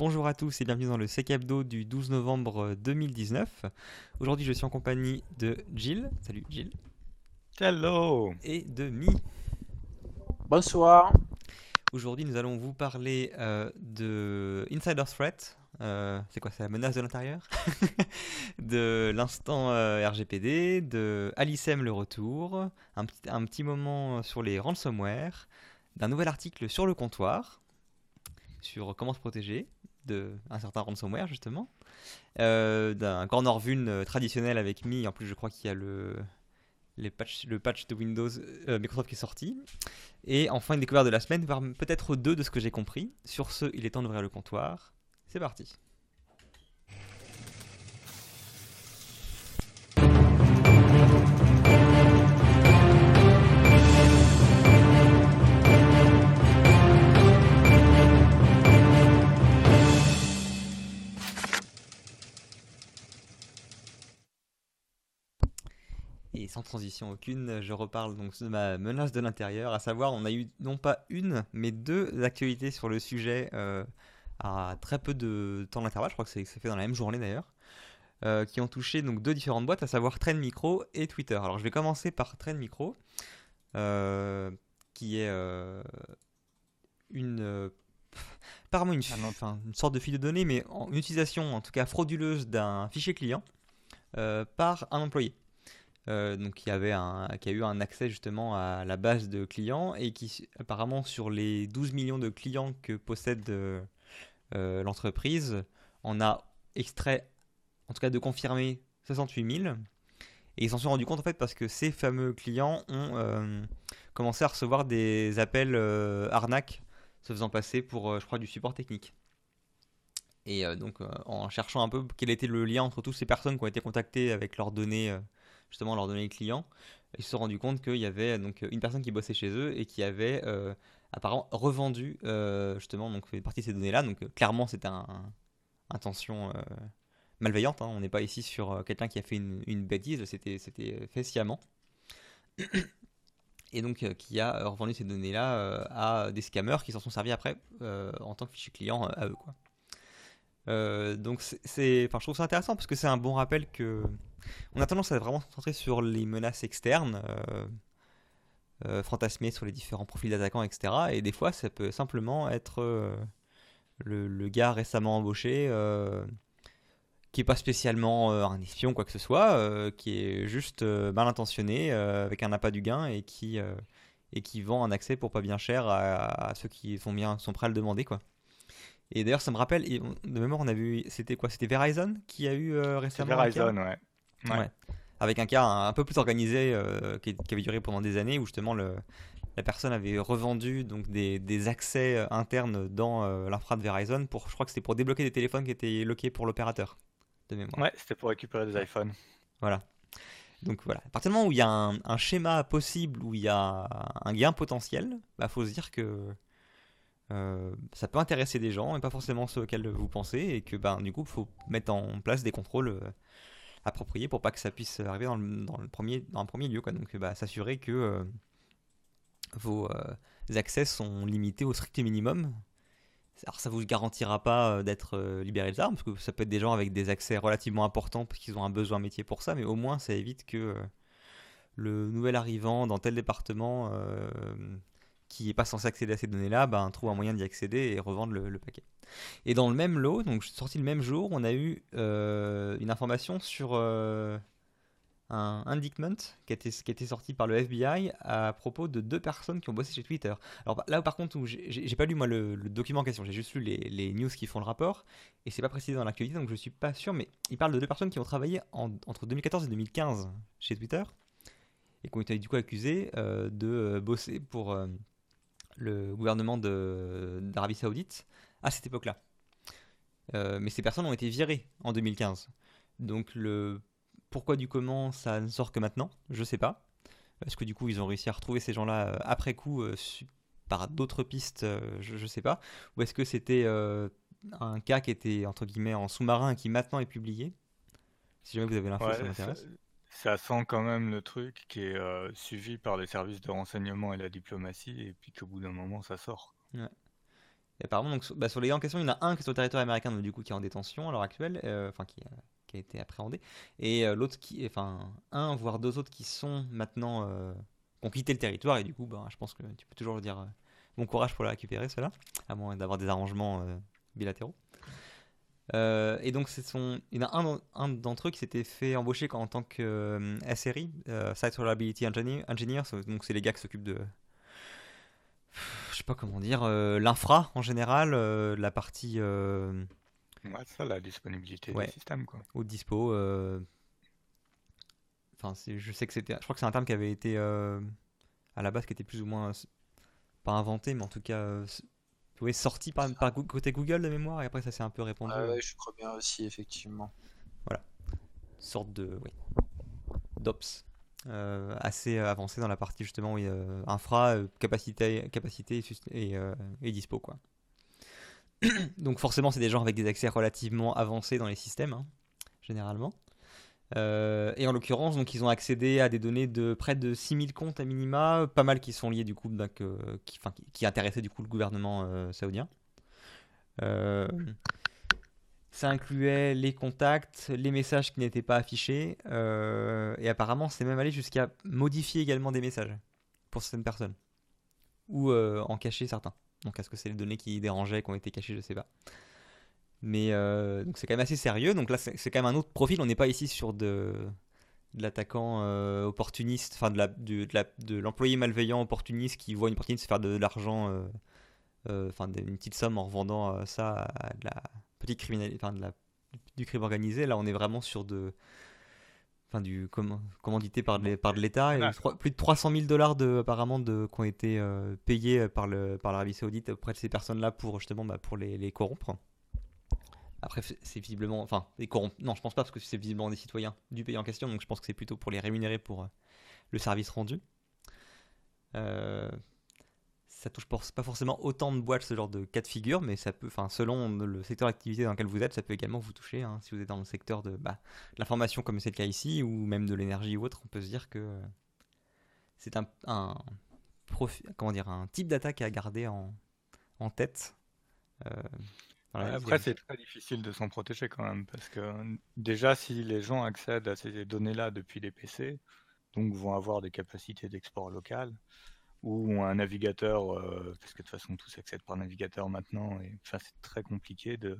Bonjour à tous et bienvenue dans le Sec Hebdo du 12 novembre 2019. Aujourd'hui, je suis en compagnie de Jill. Salut Jill. Hello Et de Mi. Bonsoir. Aujourd'hui, nous allons vous parler euh, de Insider Threat. Euh, c'est quoi C'est la menace de l'intérieur? De l'instant euh, RGPD, de Alicem le retour, un petit, un petit moment sur les ransomware, d'un nouvel article sur le comptoir, sur comment se protéger de un certain ransomware justement, euh, d'un corner vuln traditionnel avec Mi. En plus, je crois qu'il y a le patch, le patch de Windows euh, Microsoft qui est sorti. Et enfin, une découverte de la semaine, peut-être deux de ce que j'ai compris. Sur ce, il est temps d'ouvrir le comptoir. C'est parti. Et sans transition aucune, je reparle donc de ma menace de l'intérieur, à savoir on a eu non pas une, mais deux actualités sur le sujet euh, à très peu de temps d'intervalle, je crois que c'est fait dans la même journée d'ailleurs, euh, qui ont touché donc deux différentes boîtes, à savoir Trend Micro et Twitter. Alors je vais commencer par Trend Micro, euh, qui est une... apparemment une, enfin, une sorte de fil de données, mais en, une utilisation en tout cas frauduleuse d'un fichier client euh, par un employé. Euh, donc qui avait un, qui a eu un accès justement à la base de clients et qui apparemment sur les 12 millions de clients que possède euh, euh, l'entreprise, en a extrait, en tout cas de confirmer 68 000. Et ils s'en sont rendus compte en fait parce que ces fameux clients ont commencé à recevoir des appels arnaques se faisant passer pour, je crois, du support technique. Et donc en cherchant un peu quel était le lien entre toutes ces personnes qui ont été contactées avec leurs données justement leurs données clients, ils se sont rendus compte qu'il y avait donc une personne qui bossait chez eux et qui avait euh, apparemment revendu euh, justement donc une partie de ces données-là. Donc euh, clairement c'était un, intention malveillante. hein. On n'est pas ici sur quelqu'un qui a fait une, bêtise, c'était c'était fait sciemment. Et donc qui a revendu ces données-là à des scammers qui s'en sont servis après en tant que fichier client à eux quoi. Euh, donc je trouve ça intéressant parce que c'est un bon rappel que on a tendance à vraiment se concentrer sur les menaces externes, euh, euh, fantasmer sur les différents profils d'attaquants, etc. Et des fois, ça peut simplement être euh, le, gars récemment embauché qui est pas spécialement un espion, quoi que ce soit, qui est juste mal intentionné, avec un appât du gain et qui, vend un accès pour pas bien cher à, ceux qui sont, sont prêts à le demander, quoi. Et d'ailleurs, ça me rappelle, de mémoire, on a vu, c'était quoi? C'était Verizon qui a eu euh, récemment? Verizon, ouais. Ouais. Ouais. Avec un cas un, un peu plus organisé euh, qui, qui avait duré pendant des années où justement le, la personne avait revendu donc des, des accès euh, internes dans euh, l'infra de Verizon pour, je crois que c'était pour débloquer des téléphones qui étaient loqués pour l'opérateur de mémoire. Ouais, c'était pour récupérer des iPhones. Voilà. Donc voilà. À partir du moment où il y a un, un schéma possible, où il y a un gain potentiel, bah faut se dire que euh, ça peut intéresser des gens et pas forcément ceux auxquels vous pensez et que ben du coup il faut mettre en place des contrôles euh, appropriés pour pas que ça puisse arriver dans le, dans le premier dans un premier lieu quoi. Donc bah, s'assurer que euh, vos accès sont limités au strict minimum. Alors ça vous garantira pas d'être libéré des armes parce que ça peut être des gens avec des accès relativement importants parce qu'ils ont un besoin métier pour ça, mais au moins ça évite que le nouvel arrivant dans tel département qui n'est pas censé accéder à ces données-là, ben, trouve un moyen d'y accéder et revendre le, paquet. Et dans le même lot, donc sorti le même jour, on a eu euh, une information sur euh, un indictment qui a, été, sorti par le FBI à propos de deux personnes qui ont bossé chez Twitter. Alors là, par contre, j'ai pas lu moi le, document en question, j'ai juste lu les, news qui font le rapport et c'est pas précisé dans l'actualité, donc je suis pas sûr. Mais il parle de deux personnes qui ont travaillé en- entre 2014 et 2015 chez Twitter et qui ont été du coup accusées euh, de bosser pour le gouvernement d'Arabie Saoudite à cette époque-là. Euh, mais ces personnes ont été virées en 2015. Donc le pourquoi du comment ça ne sort que maintenant, je sais pas. Est-ce que du coup ils ont réussi à retrouver ces gens-là euh, après coup euh, par d'autres pistes, euh, je, je sais pas. Ou est-ce que c'était un cas qui était entre guillemets en sous-marin et qui maintenant est publié? Si jamais vous avez l'info, Ouais, ça, m'intéresse. Ça sent quand même le truc qui est euh, suivi par les services de renseignement et la diplomatie, et puis qu'au bout d'un moment, ça sort. Ouais. Et apparemment, donc, sur, bah, sur les gars en question, il y en a un qui est sur le territoire américain, donc, du coup, qui est en détention à l'heure actuelle, euh, enfin, qui, a- qui a été appréhendé. Et euh, l'autre qui, enfin, un, voire deux autres qui sont maintenant, euh, qui ont quitté le territoire, et du coup, bah, je pense que tu peux toujours dire euh, bon courage pour la récupérer, cela, à moins d'avoir des arrangements euh, bilatéraux. Euh, et donc, son... il y en a un, d'en- un d'entre eux qui s'était fait embaucher en tant que euh, SRI, euh, Site Reliability Engineer. Donc, c'est les gars qui s'occupent de, je sais pas comment dire, euh, l'infra en général, la partie Ouais, c'est ça, la disponibilité Ouais. du système, quoi. au dispo. Enfin, je sais que c'était, je crois que c'est un terme qui avait été à la base qui était plus ou moins pas inventé, mais en tout cas euh, s- ouais, sorti par, côté Google de mémoire, et après ça s'est un peu répandu. Ah euh, ouais, je crois bien aussi, effectivement. sorte de oui, d'ops euh, assez avancé dans la partie justement oui, euh, infra, euh, capacité, capacité euh, et dispo quoi. Donc forcément c'est des gens avec des accès relativement avancés dans les systèmes hein, généralement. Euh, et en l'occurrence donc ils ont accédé à des données de près de 6000 comptes à minima, pas mal qui sont liés du coup euh, qui, intéressaient du coup le gouvernement euh, saoudien. Euh, ça incluait les contacts, les messages qui n'étaient pas affichés, et apparemment c'est même allé jusqu'à modifier également des messages pour certaines personnes, ou en cacher certains. Donc est-ce que c'est les données qui dérangeaient, qui ont été cachées, je sais pas. Mais euh, donc c'est quand même assez sérieux. Donc là c'est quand même un autre profil. On n'est pas ici sur de, de l'attaquant euh, opportuniste, enfin de l'employé malveillant opportuniste qui voit une opportunité de se faire de, de l'argent, euh, euh, enfin des- une petite somme en revendant euh, ça à de la petite criminalité, enfin du crime organisé. Là, on est vraiment sur de, enfin du comm- commandité par, les, par de l'État. Plus de 300 000 dollars de, apparemment de, qui ont été euh, payés par le par l'Arabie Saoudite auprès de ces personnes-là pour justement bah, pour les, les corrompre. Après, c'est visiblement, enfin, les corrompre. Non, je pense pas parce que c'est visiblement des citoyens du pays en question, donc je pense que c'est plutôt pour les rémunérer pour euh, le service rendu. Euh, ça touche pas forcément autant de boîtes ce genre de cas de figure, mais ça peut, enfin, selon le secteur d'activité dans lequel vous êtes, ça peut également vous toucher. hein. si vous êtes dans le secteur de bah, de l'information, comme c'est le cas ici, ou même de l'énergie ou autre, on peut se dire que euh, c'est un, comment dire, un type d'attaque à garder en, en tête. Ouais, Après, c'est très difficile de s'en protéger quand même, parce que euh, déjà, si les gens accèdent à ces données-là depuis des PC, donc vont avoir des capacités d'export local, ou un navigateur, euh, parce que de toute façon, tous accèdent par navigateur maintenant, et enfin, c'est très compliqué de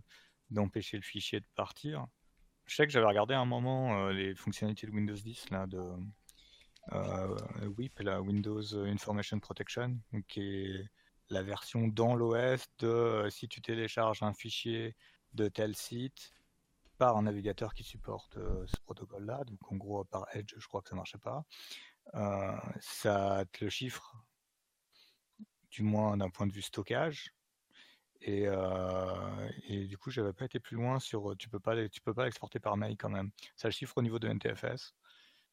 d'empêcher le fichier de partir. Je sais que j'avais regardé à un moment euh, les fonctionnalités de Windows 10, là, de euh, WIP, la Windows Information Protection, qui est la version dans l'OS de euh, si tu télécharges un fichier de tel site par un navigateur qui supporte euh, ce protocole-là, donc en gros par Edge, je crois que ça marchait pas, euh, ça te le chiffre, du moins d'un point de vue stockage. Et, du coup, j'avais pas été plus loin sur. Tu peux pas, peux pas l'exporter par mail quand même. Ça le chiffre au niveau de NTFS.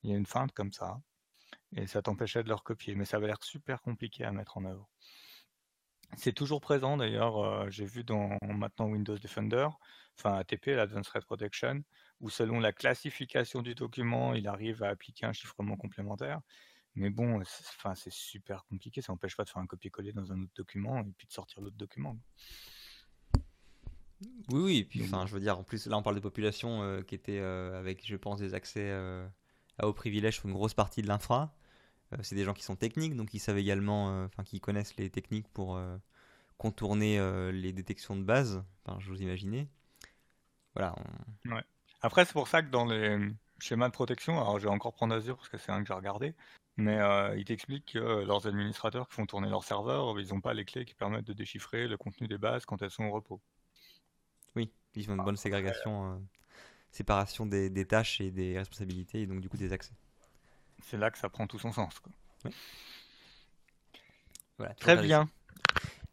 Il y a une feinte comme ça, et ça t'empêchait de le recopier. Mais ça avait l'air super compliqué à mettre en œuvre. C'est toujours présent d'ailleurs, euh, j'ai vu dans maintenant Windows Defender, enfin ATP, l'Advanced Threat Protection, où selon la classification du document, il arrive à appliquer un chiffrement complémentaire. Mais bon, c'est enfin, c'est super compliqué, ça n'empêche pas de faire un copier-coller dans un autre document et puis de sortir l'autre document. Oui, oui, et puis enfin, je veux dire, en plus, là, on parle de population euh, qui était euh, avec, je pense, des accès à haut privilège sur une grosse partie de l'infra. Euh, c'est des gens qui sont techniques, donc ils savent également, euh, enfin, qui connaissent les techniques pour euh, contourner les détections de base. Enfin, je vous imaginez. Voilà. on- Ouais. Après, c'est pour ça que dans les schémas de protection, alors je vais encore prendre Azure parce que c'est un que j'ai regardé, mais euh, ils t'expliquent que leurs administrateurs qui font tourner leur serveur, ils n'ont pas les clés qui permettent de déchiffrer le contenu des bases quand elles sont au repos. Oui, ils font une bonne ségrégation, euh, séparation des, des tâches et des responsabilités, et donc du coup des accès. C'est là que ça prend tout son sens. quoi. Voilà, Très bien.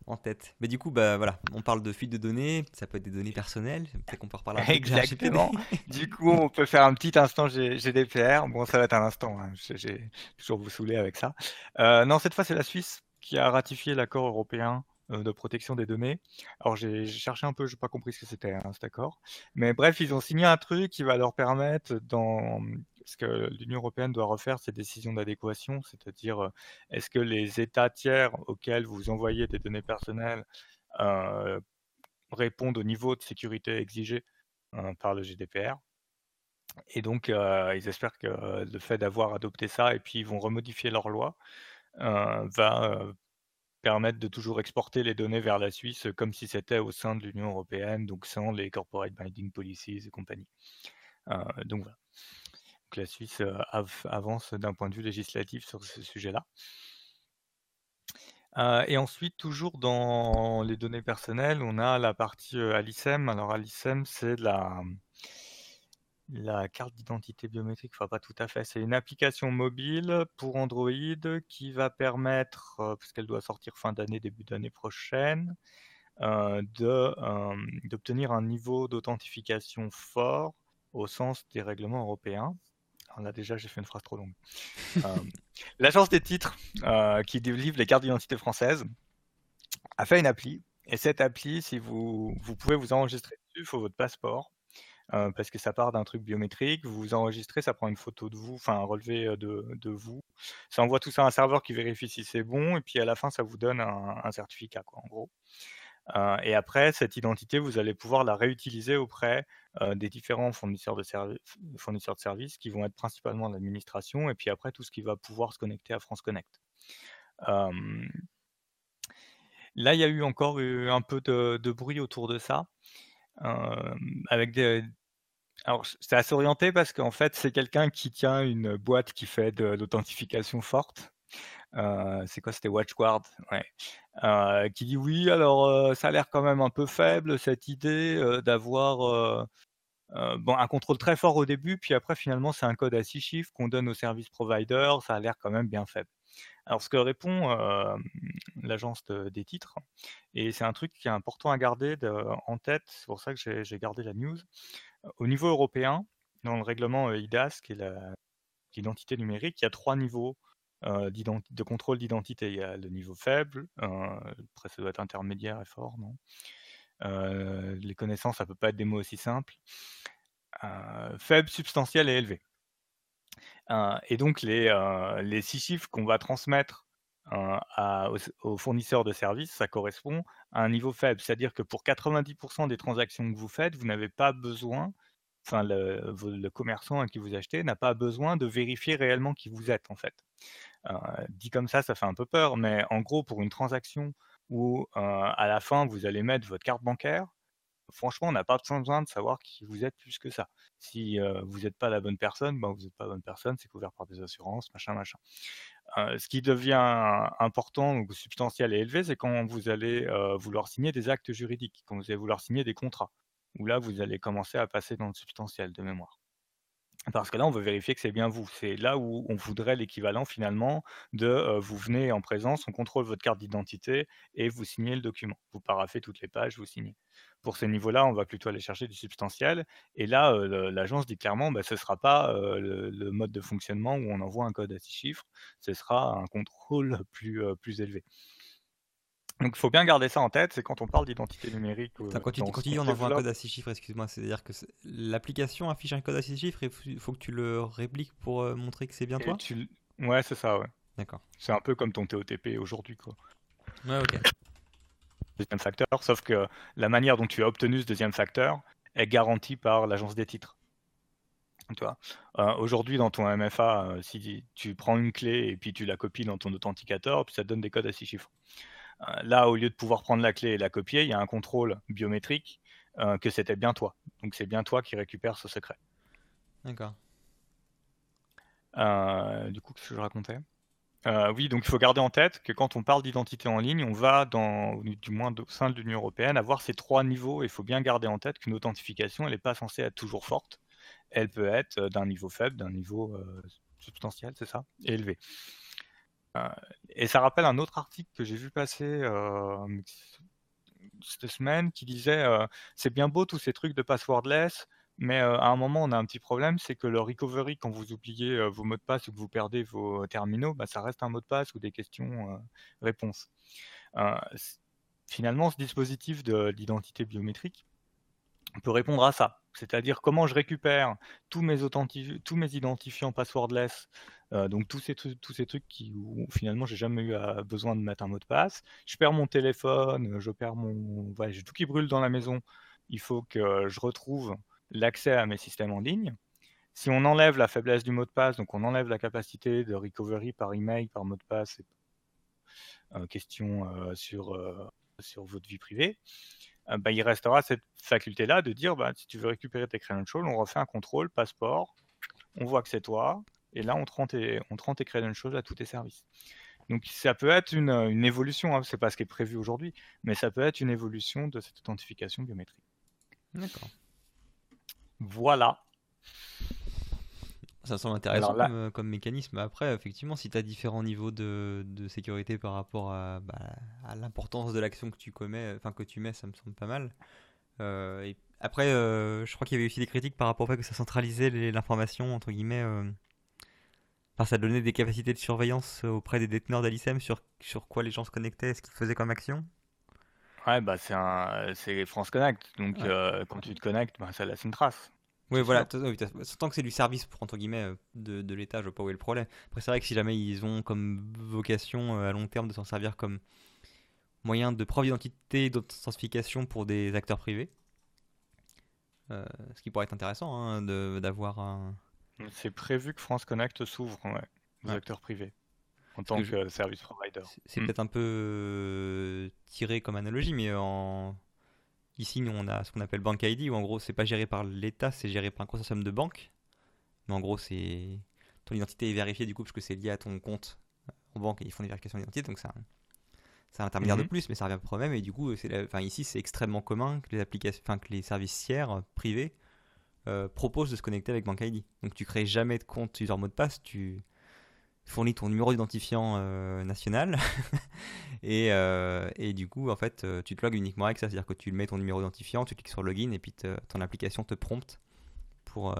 En tête. Mais du coup, bah voilà, on parle de fuite de données, ça peut être des données personnelles, peut-être qu'on peut reparler un peu Exactement. Du coup, on peut faire un petit instant G- GDPR. Bon, ça va être un instant. hein. J'ai j'ai toujours vous saouler avec ça. Euh, non, cette fois, c'est la Suisse qui a ratifié l'accord européen euh, de protection des données. Alors, j'ai cherché un peu, j'ai pas compris ce que c'était hein, cet accord. Mais bref, ils ont signé un truc qui va leur permettre, dans ce que l'Union européenne doit refaire, ses décisions d'adéquation, c'est-à-dire euh, est-ce que les États tiers auxquels vous envoyez des données personnelles répondent au niveau de sécurité exigé par le GDPR. Et donc, ils espèrent que le fait d'avoir adopté ça et puis ils vont remodifier leur loi va permettre de toujours exporter les données vers la Suisse comme si c'était au sein de l'Union européenne, donc sans les corporate binding policies et compagnie. donc voilà. La Suisse avance d'un point de vue législatif sur ce sujet-là. et ensuite, toujours dans les données personnelles, on a la partie Alicem. Alors Alicem, c'est la, la carte d'identité biométrique, enfin pas tout à fait, c'est une application mobile pour Android qui va permettre, euh, puisqu'elle doit sortir fin d'année, début d'année prochaine, euh, euh, d'obtenir un niveau d'authentification fort au sens des règlements européens. Alors là déjà j'ai fait une phrase trop longue. L'agence des titres qui délivre les cartes d'identité françaises a fait une appli. Et cette appli, si vous, vous pouvez vous enregistrer dessus, il faut votre passeport parce que ça part d'un truc biométrique, vous vous enregistrez, ça prend une photo de vous, enfin un relevé de, vous, ça envoie tout ça à un serveur qui vérifie si c'est bon, et puis à la fin ça vous donne un, certificat, quoi, en gros. et après, cette identité, vous allez pouvoir la réutiliser auprès des différents fournisseurs de, services qui vont être principalement l'administration, et puis après tout ce qui va pouvoir se connecter à France Connect. là, il y a eu encore un peu de bruit autour de ça Alors, c'est assez orienté parce qu'en fait, c'est quelqu'un qui tient une boîte qui fait de l'authentification forte. c'est quoi C'était WatchGuard, ouais. qui dit oui, alors ça a l'air quand même un peu faible cette idée d'avoir un contrôle très fort au début, puis après finalement c'est un code à six chiffres qu'on donne au service provider, ça a l'air quand même bien faible. Alors, ce que répond l'agence des titres, et c'est un truc qui est important à garder en tête, c'est pour ça que j'ai gardé la news. Au niveau européen, dans le règlement IDAS, qui est l'identité numérique, il y a trois niveaux de contrôle d'identité. Il y a le niveau faible, après ça doit être intermédiaire et fort, non? Les connaissances, ça peut pas être des mots aussi simples. faible, substantiel et élevé et donc les, les six chiffres qu'on va transmettre aux, fournisseurs de services, ça correspond à un niveau faible. C'est-à-dire que pour 90% des transactions que vous faites, vous n'avez pas besoin, enfin le, commerçant à qui vous achetez n'a pas besoin de vérifier réellement qui vous êtes en fait. dit comme ça, ça fait un peu peur, mais en gros, pour une transaction où à la fin vous allez mettre votre carte bancaire, franchement, on n'a pas besoin de savoir qui vous êtes plus que ça. Si vous n'êtes pas la bonne personne, ben, vous n'êtes pas la bonne personne, c'est couvert par des assurances, machin, machin. ce qui devient important, ou substantiel et élevé, c'est quand vous allez vouloir signer des actes juridiques, quand vous allez vouloir signer des contrats, où là, vous allez commencer à passer dans le substantiel de mémoire. Parce que là, on veut vérifier que c'est bien vous. C'est là où on voudrait l'équivalent finalement de vous venez en présence, on contrôle votre carte d'identité et vous signez le document. Vous paraffez toutes les pages, vous signez. Pour ces niveaux-là, on va plutôt aller chercher du substantiel. Et là, l'agence dit clairement, bah, ce ne sera pas le, mode de fonctionnement où on envoie un code à six chiffres, ce sera un contrôle plus élevé. Donc il faut bien garder ça en tête, c'est quand on parle d'identité numérique. quand tu dis on envoie un code à 6 chiffres, excuse-moi, c'est-à-dire que l'application affiche un code à 6 chiffres et il faut que tu le répliques pour euh, montrer que c'est bien toi? Ouais, c'est ça, ouais. D'accord. C'est un peu comme ton TOTP aujourd'hui, quoi. Ouais, ok. Deuxième facteur, sauf que la manière dont tu as obtenu ce deuxième facteur est garantie par l'agence des titres. Tu vois, euh, aujourd'hui dans ton MFA, euh, si tu prends une clé et puis tu la copies dans ton authenticateur, puis ça te donne des codes à 6 chiffres. Euh, là, au lieu de pouvoir prendre la clé et la copier, il y a un contrôle biométrique euh, que c'était bien toi. Donc c'est bien toi qui récupère ce secret. D'accord. Euh, du coup, qu'est-ce que je racontais? Oui, donc il faut garder en tête que quand on parle d'identité en ligne, on va, dans, du moins au sein de l'Union européenne, avoir ces trois niveaux. Il faut bien garder en tête qu'une authentification, elle n'est pas censée être toujours forte. Elle peut être d'un niveau faible, d'un niveau substantiel, c'est ça, élevé. Euh, et ça rappelle un autre article que j'ai vu passer euh, cette semaine qui disait euh, c'est bien beau tous ces trucs de passwordless, mais à un moment on a un petit problème, c'est que le recovery quand vous oubliez vos mots de passe ou que vous perdez vos terminaux, bah, ça reste un mot de passe ou des questions-réponses. finalement, ce dispositif d'identité biométrique peut répondre à ça. C'est-à-dire comment je récupère tous mes, tous mes identifiants passwordless Euh, donc tous ces, tous ces trucs qui, où finalement j'ai jamais eu besoin de mettre un mot de passe. Je perds mon téléphone, je perds mon... Voilà, j'ai tout qui brûle dans la maison. Il faut que je retrouve l'accès à mes systèmes en ligne. Si on enlève la faiblesse du mot de passe, donc on enlève la capacité de recovery par email, par mot de passe, euh, question euh, sur, sur votre vie privée, bah, il restera cette faculté-là de dire bah, si tu veux récupérer tes credentials, on refait un contrôle, passeport, on voit que c'est toi, et là, on te rend tes, on credentials à tous tes services. Donc ça peut être une, une évolution, hein, c'est pas ce qui est prévu aujourd'hui, mais ça peut être une évolution de cette authentification biométrique. D'accord. Voilà. Ça semble intéressant euh, comme, mécanisme. Après, effectivement, si tu as différents niveaux de, sécurité par rapport à, bah, à l'importance de l'action que tu commets, enfin que tu mets, ça me semble pas mal. Euh, et après, euh, je crois qu'il y avait aussi des critiques par rapport au fait que ça centralisait l'information entre guillemets Enfin, ça donnait des capacités de surveillance auprès des déteneurs d'Alicem sur, sur quoi les gens se connectaient, ce qu'ils faisaient comme action? Ouais, bah c'est un, c'est France Connect. Donc euh, quand tu te connectes, bah, ça laisse une trace. Oui, voilà. Tant que c'est du service pour entre guillemets euh, de, de l'État, je vois pas où est le problème. Après, c'est vrai que si jamais ils ont comme vocation euh, à long terme de s'en servir comme moyen de preuve d'identité, d'authentification pour des acteurs privés, ce qui pourrait être intéressant hein, d'avoir un c'est prévu que France Connect s'ouvre aux acteurs privés en tant que, service provider. C'est hmm. peut-être un peu euh, tiré comme analogie, mais en... ici, nous, on a ce qu'on appelle Bank ID, où en gros, c'est pas géré par l'État, c'est géré par un consortium de banques. Mais en gros, c'est ton identité est vérifiée du coup, parce que c'est lié à ton compte en banque et ils font des vérifications d'identité, donc c'est un, intermédiaire de mhm. plus, mais ça revient au problème. Et du coup, enfin, ici, c'est extrêmement commun que les applications, enfin, que les services tiers privés euh, propose de se connecter avec Bank ID. Donc tu crées jamais de compte user mot de passe, tu fournis ton numéro d'identifiant euh, national et, euh, et, du coup en fait tu te logs uniquement avec ça, c'est-à-dire que tu mets ton numéro d'identifiant, tu cliques sur login et puis ton application te prompte pour,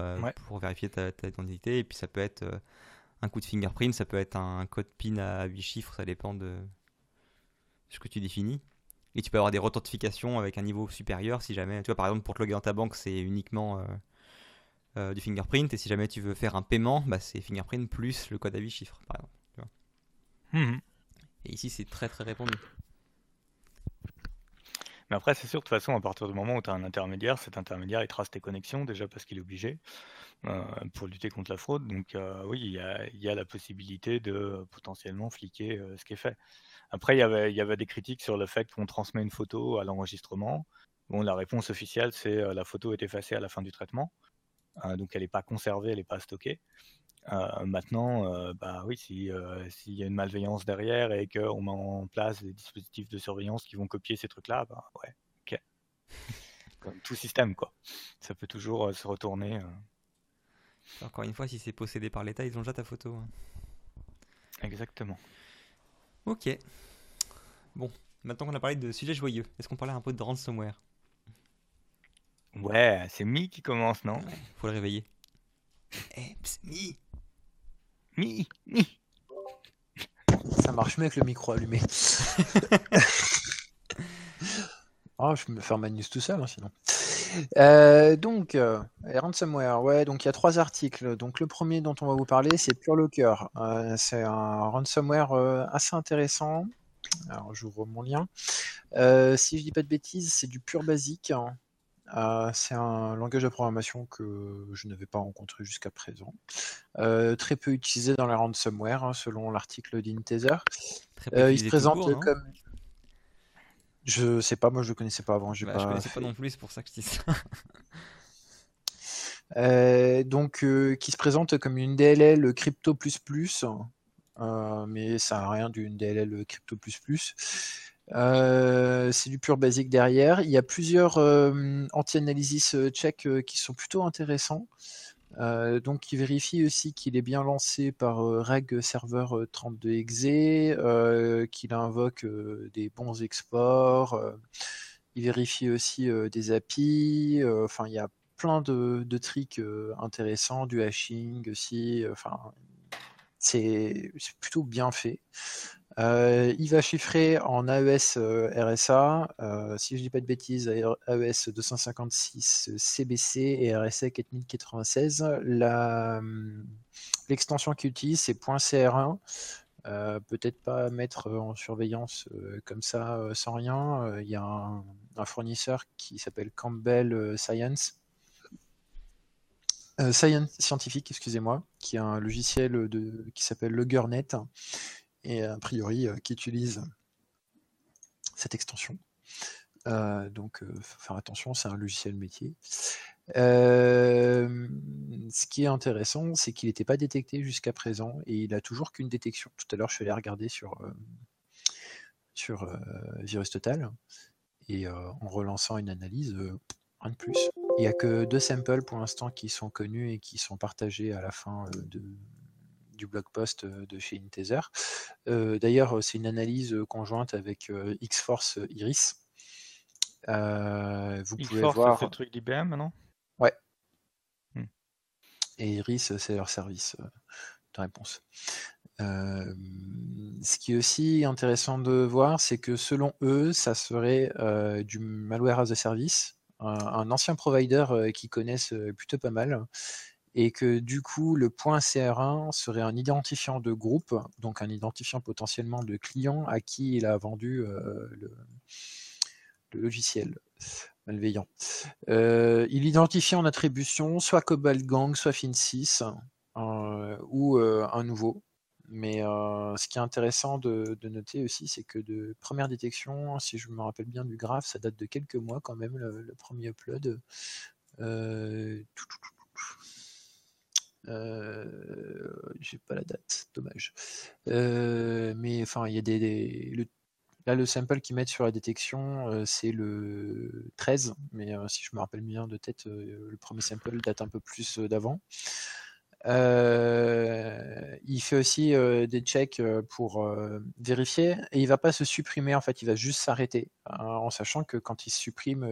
pour vérifier ta, identité et puis ça peut être un coup de fingerprint, ça peut être un code PIN à 8 chiffres, ça dépend de ce que tu définis. Et tu peux avoir des reauthentifications avec un niveau supérieur si jamais, tu vois par exemple pour te loguer dans ta banque c'est uniquement du fingerprint. Et si jamais tu veux faire un paiement, bah, c'est fingerprint plus le code à 8 chiffres, par exemple. Mhm. Et ici, c'est très très répandu. Mais après, c'est sûr, de toute façon, à partir du moment où tu as un intermédiaire, cet intermédiaire, il trace tes connexions, déjà parce qu'il est obligé, euh, pour lutter contre la fraude. Donc euh, oui, il y, a, la possibilité de potentiellement fliquer ce qui est fait. Après, il y, avait, il y avait des critiques sur le fait qu'on transmet une photo à l'enregistrement. Bon, la réponse officielle, c'est la photo est effacée à la fin du traitement. Hein, donc elle n'est pas conservée, elle n'est pas stockée. Euh, maintenant, euh, bah oui, euh, s'il y a une malveillance derrière et qu'on met en place des dispositifs de surveillance qui vont copier ces trucs-là, bah ouais, ok. Comme tout système, quoi. Ça peut toujours se retourner. Encore une fois, si c'est possédé par l'État, ils ont déjà ta photo. Hein. Exactement. Ok. Bon, maintenant qu'on a parlé de sujets joyeux, est-ce qu'on parlait un peu de ransomware? Ouais, c'est Mi qui commence, non Faut le réveiller. Eh, Mi Mi Mi Ça marche mieux avec le micro allumé. oh, je peux me faire manus tout seul, hein, sinon. Euh, donc, euh, ransomware, ouais, donc il y a trois articles. Donc le premier dont on va vous parler, c'est PureLocker. Euh, c'est un ransomware euh, assez intéressant. Alors j'ouvre mon lien. si je dis pas de bêtises, c'est du pur basique. Hein. Euh, c'est un langage de programmation que je n'avais pas rencontré jusqu'à présent. Euh, très peu utilisé dans les ransomware, hein, selon l'article d'Intether. Euh, il se présente comme. Je sais pas, moi je le connaissais pas avant. Bah, je connaissais pas non plus, c'est pour ça que je dis ça. donc, qui se présente comme une DLL crypto mais ça n'a rien d'une DLL crypto euh, c'est du pur basique derrière. Il y a plusieurs euh, anti-analysis euh, check qui sont plutôt intéressants. donc, qui vérifie aussi qu'il est bien lancé par reg server 32exe, qu'il invoque des bons exports. il vérifie aussi des API. Enfin, il y a plein de, de tricks intéressants, du hashing aussi. Enfin, c'est plutôt bien fait. Euh, il va chiffrer en AES RSA, euh, si je dis pas de bêtises, AES 256 CBC et RSA 4096. Hum, l'extension qu'il utilise, c'est .cr1. Euh, peut-être pas mettre en surveillance comme ça sans rien. Il y a un fournisseur qui s'appelle Campbell Science euh, Science Scientifique, excusez-moi, qui est un logiciel de, qui s'appelle LoggerNet et a priori euh, qui utilise cette extension. Euh, donc, faut faire attention, c'est un logiciel métier. ce qui est intéressant, c'est qu'il n'était pas détecté jusqu'à présent et il a toujours qu'une détection. Tout à l'heure, je suis allé regarder sur, sur Virus Total et en relançant une analyse, rien de plus. Il n'y a que deux samples pour l'instant qui sont connus et qui sont partagés à la fin euh, de, du blog post euh, de chez Intezer. Euh, d'ailleurs, c'est une analyse conjointe avec X-Force Iris. vous pouvez voir. C'est le truc d'IBM, non? Ouais. Hmm. Et Iris, c'est leur service de réponse. ce qui est aussi intéressant de voir, c'est que selon eux, ça serait du malware as a service, un, ancien provider euh, qui connaissent euh, plutôt pas mal et que du coup le point CR1 serait un identifiant de groupe, donc un identifiant potentiellement de client à qui il a vendu euh, le, logiciel malveillant. il identifie en attribution soit Cobalt Gang, soit Fin6 ou un nouveau. Mais ce qui est intéressant de, noter aussi, c'est que de première détection, si je me rappelle bien du graphe, ça date de quelques mois quand même, le, premier upload. j'ai pas la date, dommage. mais enfin, il y a des, là le sample qu'ils mettent sur la détection, c'est le 13, mais si je me rappelle bien de tête, le premier sample date un peu plus d'avant. Euh, il fait aussi euh, des checks euh, pour vérifier et il va pas se supprimer en fait, il va juste s'arrêter hein, en sachant que quand il supprime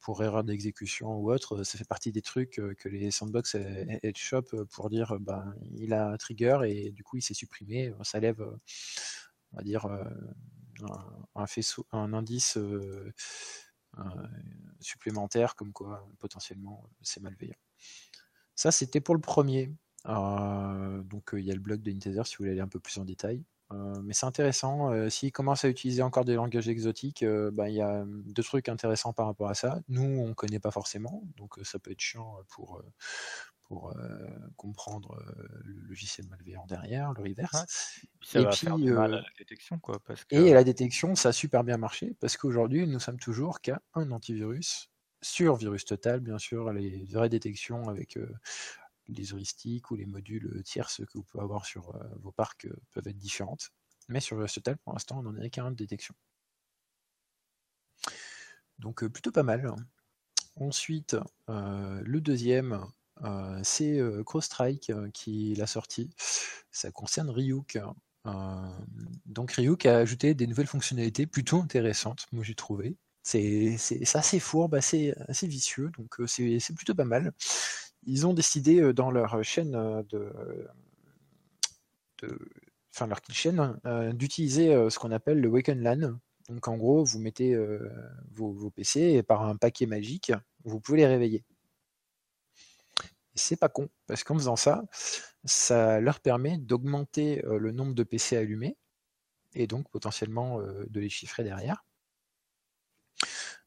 pour erreur d'exécution ou autre, ça fait partie des trucs que les sandbox et shop pour dire ben il a un trigger et du coup il s'est supprimé, ça lève on va dire un indice supplémentaire comme quoi potentiellement c'est malveillant. Ça, c'était pour le premier. Euh, donc, euh, il y a le blog de Intezer si vous voulez aller un peu plus en détail. Euh, mais c'est intéressant. S'il commence à utiliser encore des langages exotiques, ben, il y a deux trucs intéressants par rapport à ça. Nous, on ne connaît pas forcément, donc ça peut être chiant pour, pour comprendre le logiciel malveillant derrière, le reverse. et puis, mal à la détection, quoi. Et la détection, ça a super bien marché parce qu'aujourd'hui, nous sommes toujours qu'à un antivirus sur Virus Total, bien sûr, les vraies détections avec euh, les heuristiques ou les modules tierces que vous pouvez avoir sur euh, vos parcs euh, peuvent être différentes. Mais sur Virus Total, pour l'instant, on n'en a qu'un de détection. Donc plutôt pas mal. Ensuite, le deuxième, c'est CrowdStrike qui l'a sorti. Ça concerne Ryuk. donc Ryuk a ajouté des nouvelles fonctionnalités plutôt intéressantes, moi j'ai trouvé. C'est assez fourbe, assez, assez vicieux, donc c'est plutôt pas mal. Ils ont décidé dans leur chaîne de, enfin leur chaîne, d'utiliser ce qu'on appelle le Waken LAN. Donc en gros, vous mettez vos, PC et par un paquet magique, vous pouvez les réveiller. C'est pas con, parce qu'en faisant ça, ça leur permet d'augmenter le nombre de PC allumés et donc potentiellement de les chiffrer derrière.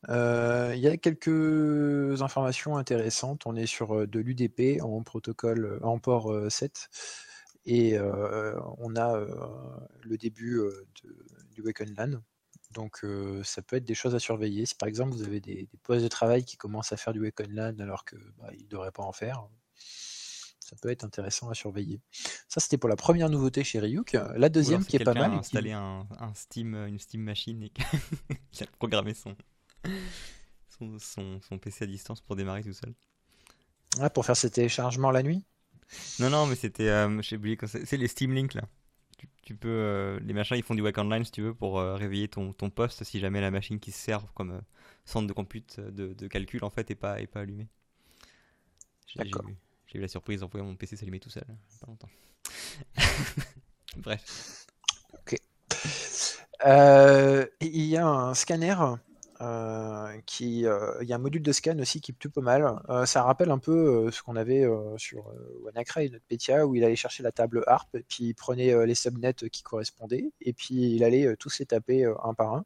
Euh, il y a quelques informations intéressantes. On est sur euh, de l'UDP en protocole euh, en port 7 et on a le début du Waken LAN. Donc ça peut être des choses à surveiller. Si par exemple vous avez des, postes de travail qui commencent à faire du Waken LAN alors qu'ils bah, ne devraient pas en faire, ça peut être intéressant à surveiller. Ça, c'était pour la première nouveauté chez Ryuk. La deuxième qui est pas mal. A installé un, Steam, une Steam machine et qui a programmé son, son, PC à distance pour démarrer tout seul. Ah, pour faire ses téléchargements la nuit? Non, non, mais c'était. Euh, j'ai oublié c'est. les Steam Link là. Tu, peux. Euh, les machins, ils font du Wake Online si tu veux pour euh, réveiller ton, ton poste si jamais la machine qui se sert comme centre de compute, de, calcul en fait, est pas, est pas allumée. J'ai eu, la surprise d'envoyer mon PC s'allumer tout seul. Pas longtemps. Bref. Ok. Euh, il y a un scanner euh, qui, euh, il y a un module de scan aussi qui est plutôt pas mal. ça rappelle un peu ce qu'on avait sur WannaCry et NotPetya où il allait chercher la table ARP et puis il prenait les subnets qui correspondaient et puis il allait tous les taper un par un.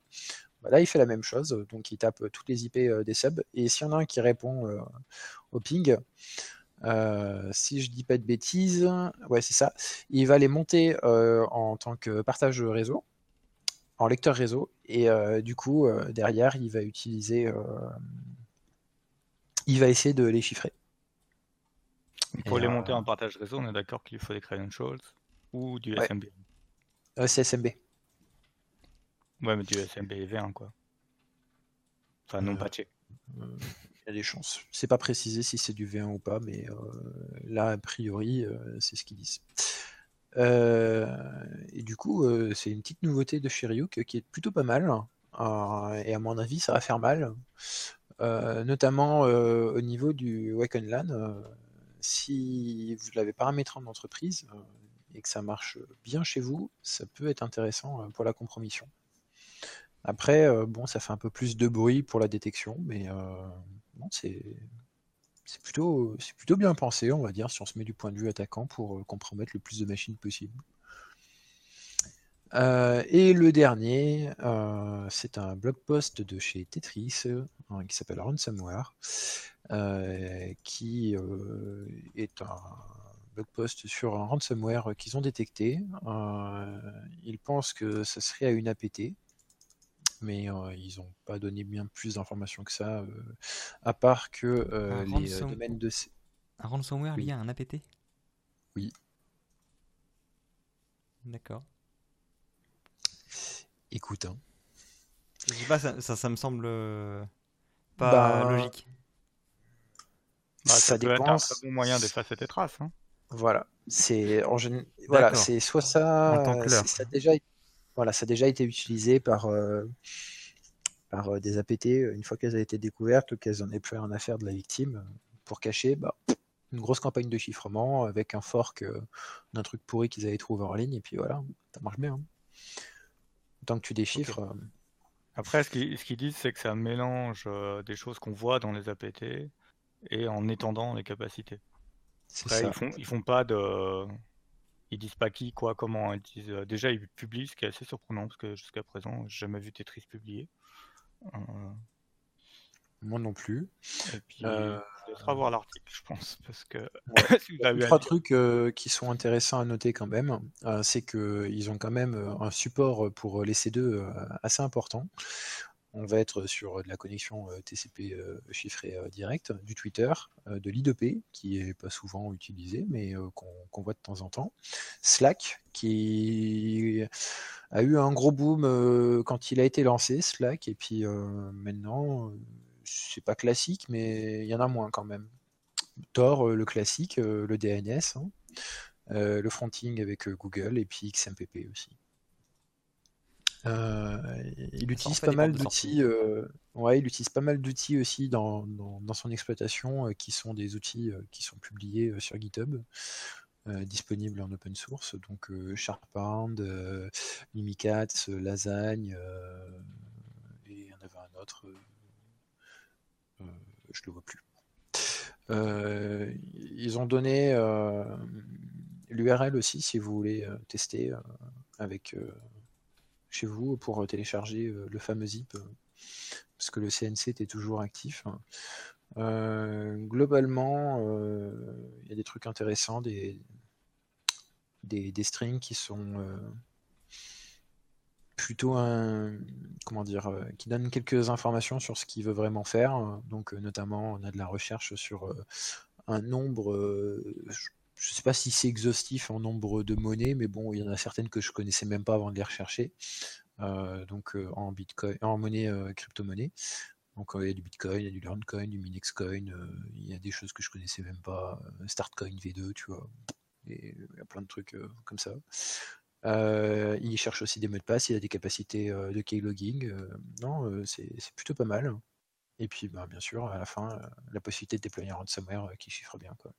Bah, là, il fait la même chose, donc il tape toutes les IP des subs et s'il y en a un qui répond au ping, si je dis pas de bêtises, ouais c'est ça, il va les monter en tant que partage réseau en lecteur réseau. Et euh, du coup, euh, derrière, il va utiliser. Euh, il va essayer de les chiffrer. Pour les monter en partage réseau, on est d'accord qu'il faut des credentials ou du SMB C'est SMB. Ouais, mais du SMB V1, quoi. Enfin, non patché. Il y a des chances. C'est pas précisé si c'est du V1 ou pas, mais là, a priori, c'est ce qu'ils disent. Euh, et du coup, euh, c'est une petite nouveauté de chez Ryuk qui est plutôt pas mal. Euh, et à mon avis, ça va faire mal. notamment au niveau du LAN. si vous l'avez paramétré en entreprise et que ça marche bien chez vous, ça peut être intéressant pour la compromission. Après, bon, ça fait un peu plus de bruit pour la détection, mais bon, c'est c'est plutôt, bien pensé, on va dire, si on se met du point de vue attaquant pour euh, compromettre le plus de machines possible. Euh, et le dernier, euh, c'est un blog post de chez Tetris qui s'appelle Ransomware, qui est un blog post sur un ransomware qu'ils ont détecté. ils pensent que ça serait à une APT, mais ils n'ont pas donné bien plus d'informations que ça, à part que les domaines de... Un ransomware lié à un APT Oui. D'accord. Écoute, hein. Je sais pas, ça, ça, me semble pas bah, logique. Bah, ça, dépend. un très bon moyen d'effacer tes traces. Hein. Voilà, c'est en voilà, c'est soit ça, ça a déjà été voilà, ça a déjà été utilisé par, euh, par euh, des APT une fois qu'elles ont été découvertes, qu'elles n'en aient plus rien à faire de la victime pour cacher bah, une grosse campagne de chiffrement avec un fork euh, d'un truc pourri qu'ils avaient trouvé en ligne, et puis voilà, ça marche bien. Hein. Tant que tu déchiffres. Après, ce qu'ils disent, c'est que ça mélange des choses qu'on voit dans les APT et en étendant les capacités. Après, ils font, ils font pas de ils disent pas qui, quoi, comment. Ils disent, euh, déjà, ils publient, ce qui est assez surprenant parce que jusqu'à présent, j'ai jamais vu Tetris publier. Euh, Moi non plus. Et puis, euh... je voir l'article, je pense, parce que trois trucs euh, qui sont intéressants à noter quand même, c'est qu'ils ont quand même un support pour les C2 assez important on va être sur de la connexion euh, TCP euh, chiffrée euh, direct, du Twitter, de l'I2P, qui est pas souvent utilisé, mais qu'on voit de temps en temps. Slack, qui a eu un gros boom quand il a été lancé, Slack, et puis maintenant, c'est pas classique, mais il y en a moins quand même. Tor, le classique, le DNS, hein, le fronting avec Google, et puis XMPP aussi. Euh, il utilise pas mal d'outils. Euh, ouais, il utilise pas mal d'outils aussi dans, dans, son exploitation, euh, qui sont des outils qui sont publiés sur GitHub. disponibles en open source, donc Sharpand, Mimikatz, Lasagne, et il y en avait un autre, je le vois plus. ils ont donné l'URL aussi si vous voulez tester avec chez vous pour euh, télécharger euh, le fameux zip, euh, parce que le CNC était toujours actif. globalement, il y a des trucs intéressants, des, des, strings qui sont plutôt un, comment dire, qui donnent quelques informations sur ce qu'il veut vraiment faire. Donc, notamment, on a de la recherche sur un nombre, ne sais pas si c'est exhaustif en nombre de monnaies, mais bon, il y en a certaines que je connaissais même pas avant de les rechercher. Euh, donc euh, en bitcoin, en monnaie euh, crypto-monnaie. Donc il y a du Bitcoin, il y a du Learncoin, du Minexcoin, il y a des choses que je connaissais même pas, Startcoin V2, tu vois. Il y a plein de trucs comme ça. il cherche aussi des mots de passe, il a des capacités de keylogging. non, c'est plutôt pas mal. Et puis bah, bien sûr, à la fin, la possibilité de déployer un ransomware qui chiffre bien. Quoi.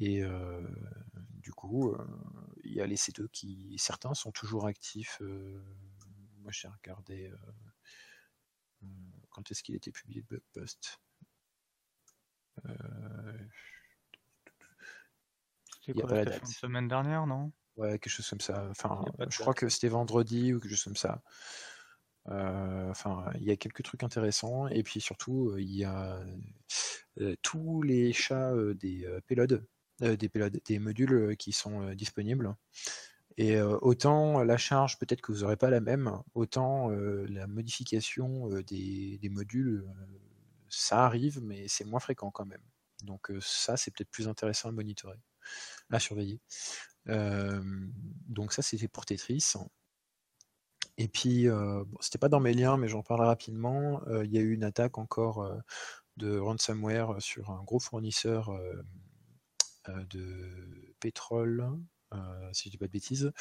Et du coup, il y a les C2 qui, certains sont toujours actifs. moi, j'ai regardé quand est-ce qu'il était publié le blog post. C'était quoi la semaine dernière, non? Ouais, quelque chose comme ça. Enfin, je crois que c'était vendredi ou quelque chose comme ça. Euh, enfin, il y a quelques trucs intéressants et puis surtout, euh, il y a euh, tous les chats des payloads, des modules qui sont disponibles. Et autant la charge, peut-être que vous n'aurez pas la même, autant la modification des, modules, ça arrive, mais c'est moins fréquent quand même. Donc ça, c'est peut-être plus intéressant à monitorer, à surveiller. donc ça, c'était pour Tetris. Et puis, euh, c'était pas dans mes liens, mais j'en parle rapidement. il y a eu une attaque encore de ransomware sur un gros fournisseur de pétrole, si je dis pas de bêtises,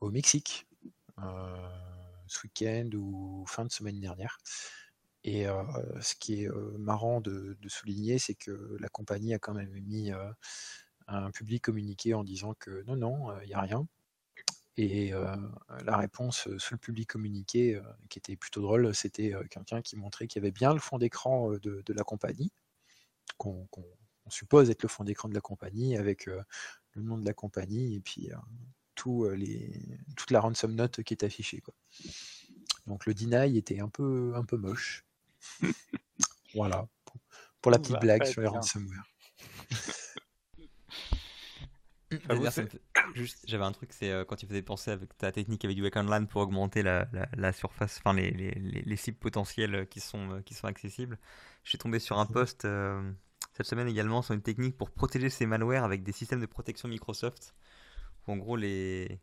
au Mexique, ce week-end ou fin de semaine dernière. Et ce qui est marrant de, de souligner, c'est que la compagnie a quand même mis un public communiqué en disant que non, non, il n'y a rien. Et la réponse sous le public communiqué, qui était plutôt drôle, c'était quelqu'un qui montrait qu'il y avait bien le fond d'écran de, la compagnie, qu'on suppose être le fond d'écran de la compagnie, avec le nom de la compagnie et puis tout, les, toute la ransom note qui est affichée. Quoi. Donc le deny était un peu, un peu moche. voilà, pour, la petite blague sur les ransomware. Juste, j'avais un truc, c'est euh, quand tu faisais penser avec ta technique avec du Land pour augmenter la, la, surface, enfin les, les, les, cibles potentielles qui sont, qui sont accessibles. Je suis tombé sur un post cette semaine également sur une technique pour protéger ces malwares avec des systèmes de protection Microsoft. en gros, les...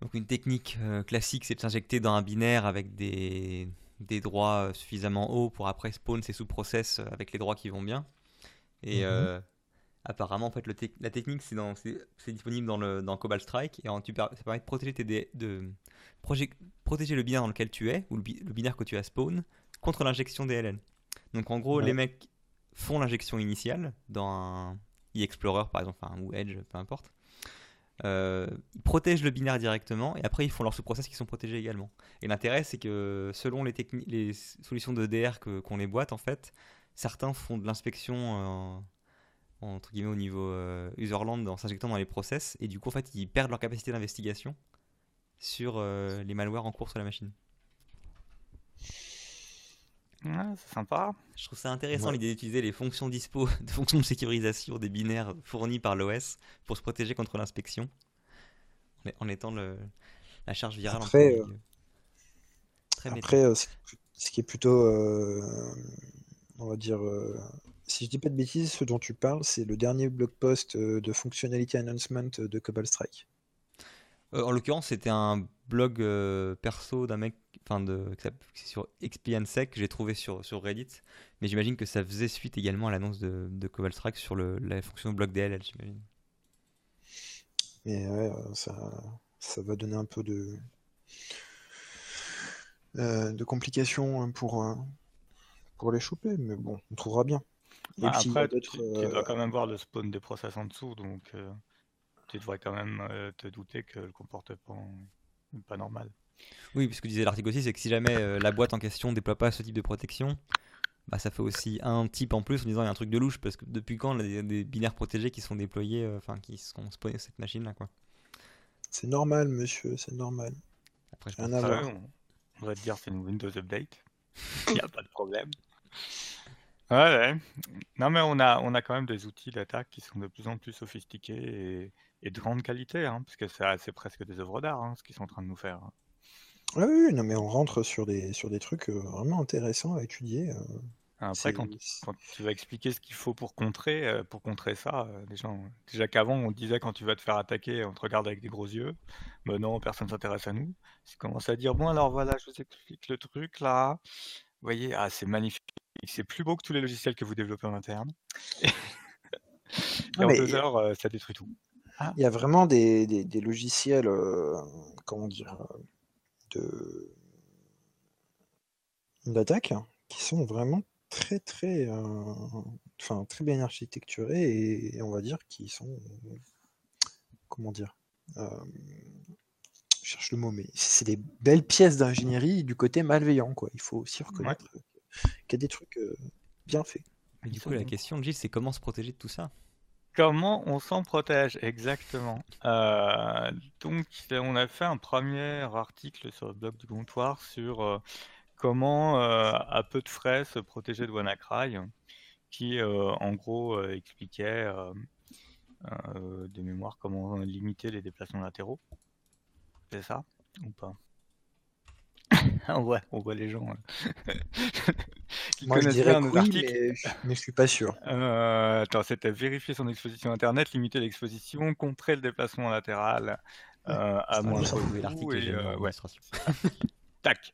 Donc une technique classique, c'est de s'injecter dans un binaire avec des, des droits suffisamment hauts pour après spawn ces sous-process avec les droits qui vont bien. Et mhm apparemment, en fait, la technique, c'est disponible dans, le, dans Cobalt Strike et ça permet de protéger, de protéger le binaire dans lequel tu es ou le, binaire que tu as spawn contre l'injection DLN. Donc, en gros, les mecs font l'injection initiale dans un e-explorer, par exemple, ou Edge, peu importe. Euh, ils protègent le binaire directement et après ils font leurs sous-process qui sont protégés également. Et l'intérêt c'est que selon les, les solutions de DR qu'on les boîte en fait, certains font de l'inspection euh, entre guillemets au niveau euh, userland en s'injectant dans les process et du coup en fait ils perdent leur capacité d'investigation sur les malwares en cours sur la machine. Ouais, c'est sympa. Je trouve ça intéressant l'idée d'utiliser les fonctions dispo, de fonctions de sécurisation des binaires fournis par l'OS pour se protéger contre l'inspection en étant le, la charge virale. Après, euh, après ce qui est plutôt, on va dire, si je dis pas de bêtises, ce dont tu parles, c'est le dernier blog post euh, de Functionality Announcement de Cobalt Strike. Euh, en l'occurrence, c'était un blog euh, perso d'un mec, enfin de sur XPNSec que j'ai trouvé sur, sur Reddit, mais j'imagine que ça faisait suite également à l'annonce de, de Cobalt Strike sur le, la fonction blog DLL, j'imagine. Mais ouais, ça, ça va donner un peu de de complications pour pour les choper, mais bon, on trouvera bien. Et bah, après, tu, dois euh, quand même voir le spawn des process en dessous, donc euh, tu devrais quand même euh, te douter que le comportement n'est pas normal. Oui, puisque disait l'article aussi, c'est que si jamais la boîte en question ne déploie pas ce type de protection, bah, ça fait aussi un type en plus en disant il y a un truc de louche, parce que depuis quand il y a des binaires protégés qui sont déployés, enfin qui sont spawnés sur cette machine-là quoi? C'est normal, monsieur, c'est normal. Après, je pense on, va te dire c'est une Windows Update, il n'y a pas de problème. Ouais, Non, mais on a, on a quand même des outils d'attaque qui sont de plus en plus sophistiqués et, de grande qualité, hein, parce que c'est presque des œuvres d'art, hein, ce qu'ils sont en train de nous faire. Oui, oui, non, mais on rentre sur des, sur des trucs euh, vraiment intéressants à étudier. Euh. Après, quand, tu vas expliquer ce qu'il faut pour contrer, euh, pour contrer ça, les gens, déjà qu'avant, on disait quand tu vas te faire attaquer, on te regarde avec des gros yeux. Mais non, personne s'intéresse à nous. Tu commences à dire, bon, alors voilà, je vous explique le truc là. Vous voyez, ah, c'est magnifique c'est plus beau que tous les logiciels que vous développez en interne. Et en deux heures, ça détruit tout. Ah. Il y a vraiment des, logiciels, euh, comment dire, de d'attaque qui sont vraiment très très, euh, enfin très bien architecturés et, on va dire qu'ils sont, comment dire, euh, je cherche le mot, mais c'est des belles pièces d'ingénierie du côté malveillant quoi. Il faut aussi reconnaître qu'il y a des trucs bien faits. du coup, la question, Gilles, c'est comment se protéger de tout ça? Comment on s'en protège exactement. Euh, Donc, on a fait un premier article sur le blog du comptoir sur euh, comment, euh, à peu de frais, se protéger de WannaCry, qui, en gros, expliquait de mémoire comment limiter les déplacements latéraux. C'est ça ou pas? Ouais, on voit les gens qui Moi, je dirais un oui, mais, mais, je suis pas sûr. Euh, attends, c'était vérifier son exposition internet, limiter l'exposition, contrer le déplacement latéral euh, à moins de l'article ouais. Tac.